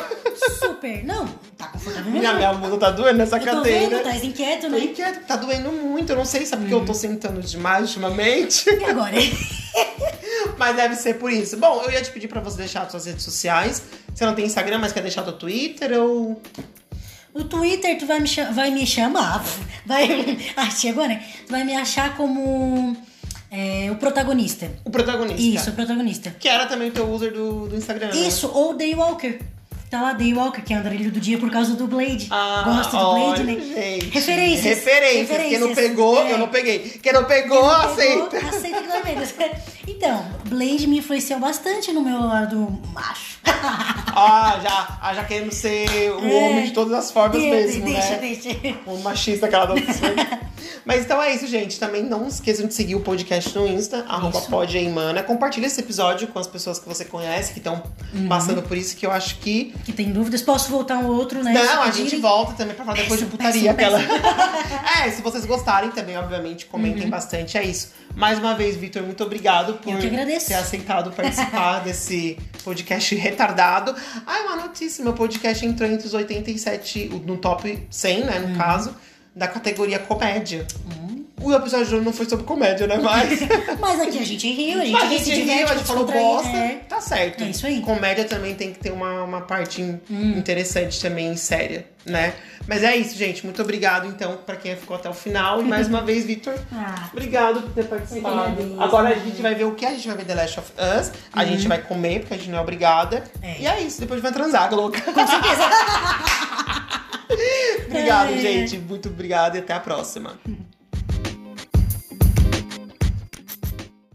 Super. Não, tá confortável mesmo. Minha, minha bunda tá doendo nessa eu cadeira. vendo, tá inquieto, Tô né? inquieto, tá doendo muito. Eu não sei, sabe porque eu tô sentando demais ultimamente? E agora? Mas deve ser por isso. Bom, eu ia te pedir pra você deixar as suas redes sociais. Você não tem Instagram, mas quer deixar teu Twitter ou. No Twitter tu vai me, vai me chamar. Vai. Ah, chegou, né? Tu vai me achar como é, o protagonista. O protagonista. Isso, o protagonista. Que era também o teu user do, do Instagram. né? Isso, ou Daywalker. Tá lá, Daywalker, que é andarilho do dia por causa do Blade. Ah, Gosto do Blade, né? Gente. Referências. Referências. Quem não pegou, É. eu não peguei. Quem não pegou, aceita. Pegou, Aceita que dói menos. Então, Blade me influenciou bastante no meu lado macho. Ah, já, ah, já querendo ser o É. homem de todas as formas mesmo, deixa, né? deixa. O machista aquela da Mas então é isso, gente. Também não esqueçam de seguir o podcast no Insta, arroba podeimana. Compartilha esse episódio com as pessoas que você conhece, que estão Uhum. passando por isso, que eu acho que. Que tem dúvidas, posso voltar um outro, né? Não, a gente volta também pra falar depois de putaria. peçam, aquela. é, se vocês gostarem também, obviamente, comentem bastante. É isso. Mais uma vez, Vitor, muito obrigado por ter aceitado participar desse podcast retardado. Ah, uma notícia: meu podcast entrou entre os 87, no top 100, né, no Uhum. caso, da categoria comédia. O episódio não foi sobre comédia, né? Mas. Mas aqui a gente riu, a gente, Mas a se gente diverte, riu, a gente falou bosta, é. tá certo. É isso aí. Hum. Comédia também tem que ter uma, uma parte in- interessante também, séria, né? Mas é isso, gente. Muito obrigado, então, pra quem ficou até o final. E mais uma vez, Victor, Ah. obrigado por ter participado. Agora a gente vai ver o que? A gente vai ver The Last of Us. A gente vai comer, porque a gente não é obrigada. É. E é isso, depois a gente vai transar, louca. Com certeza. obrigado, É. gente. Muito obrigado e até a próxima.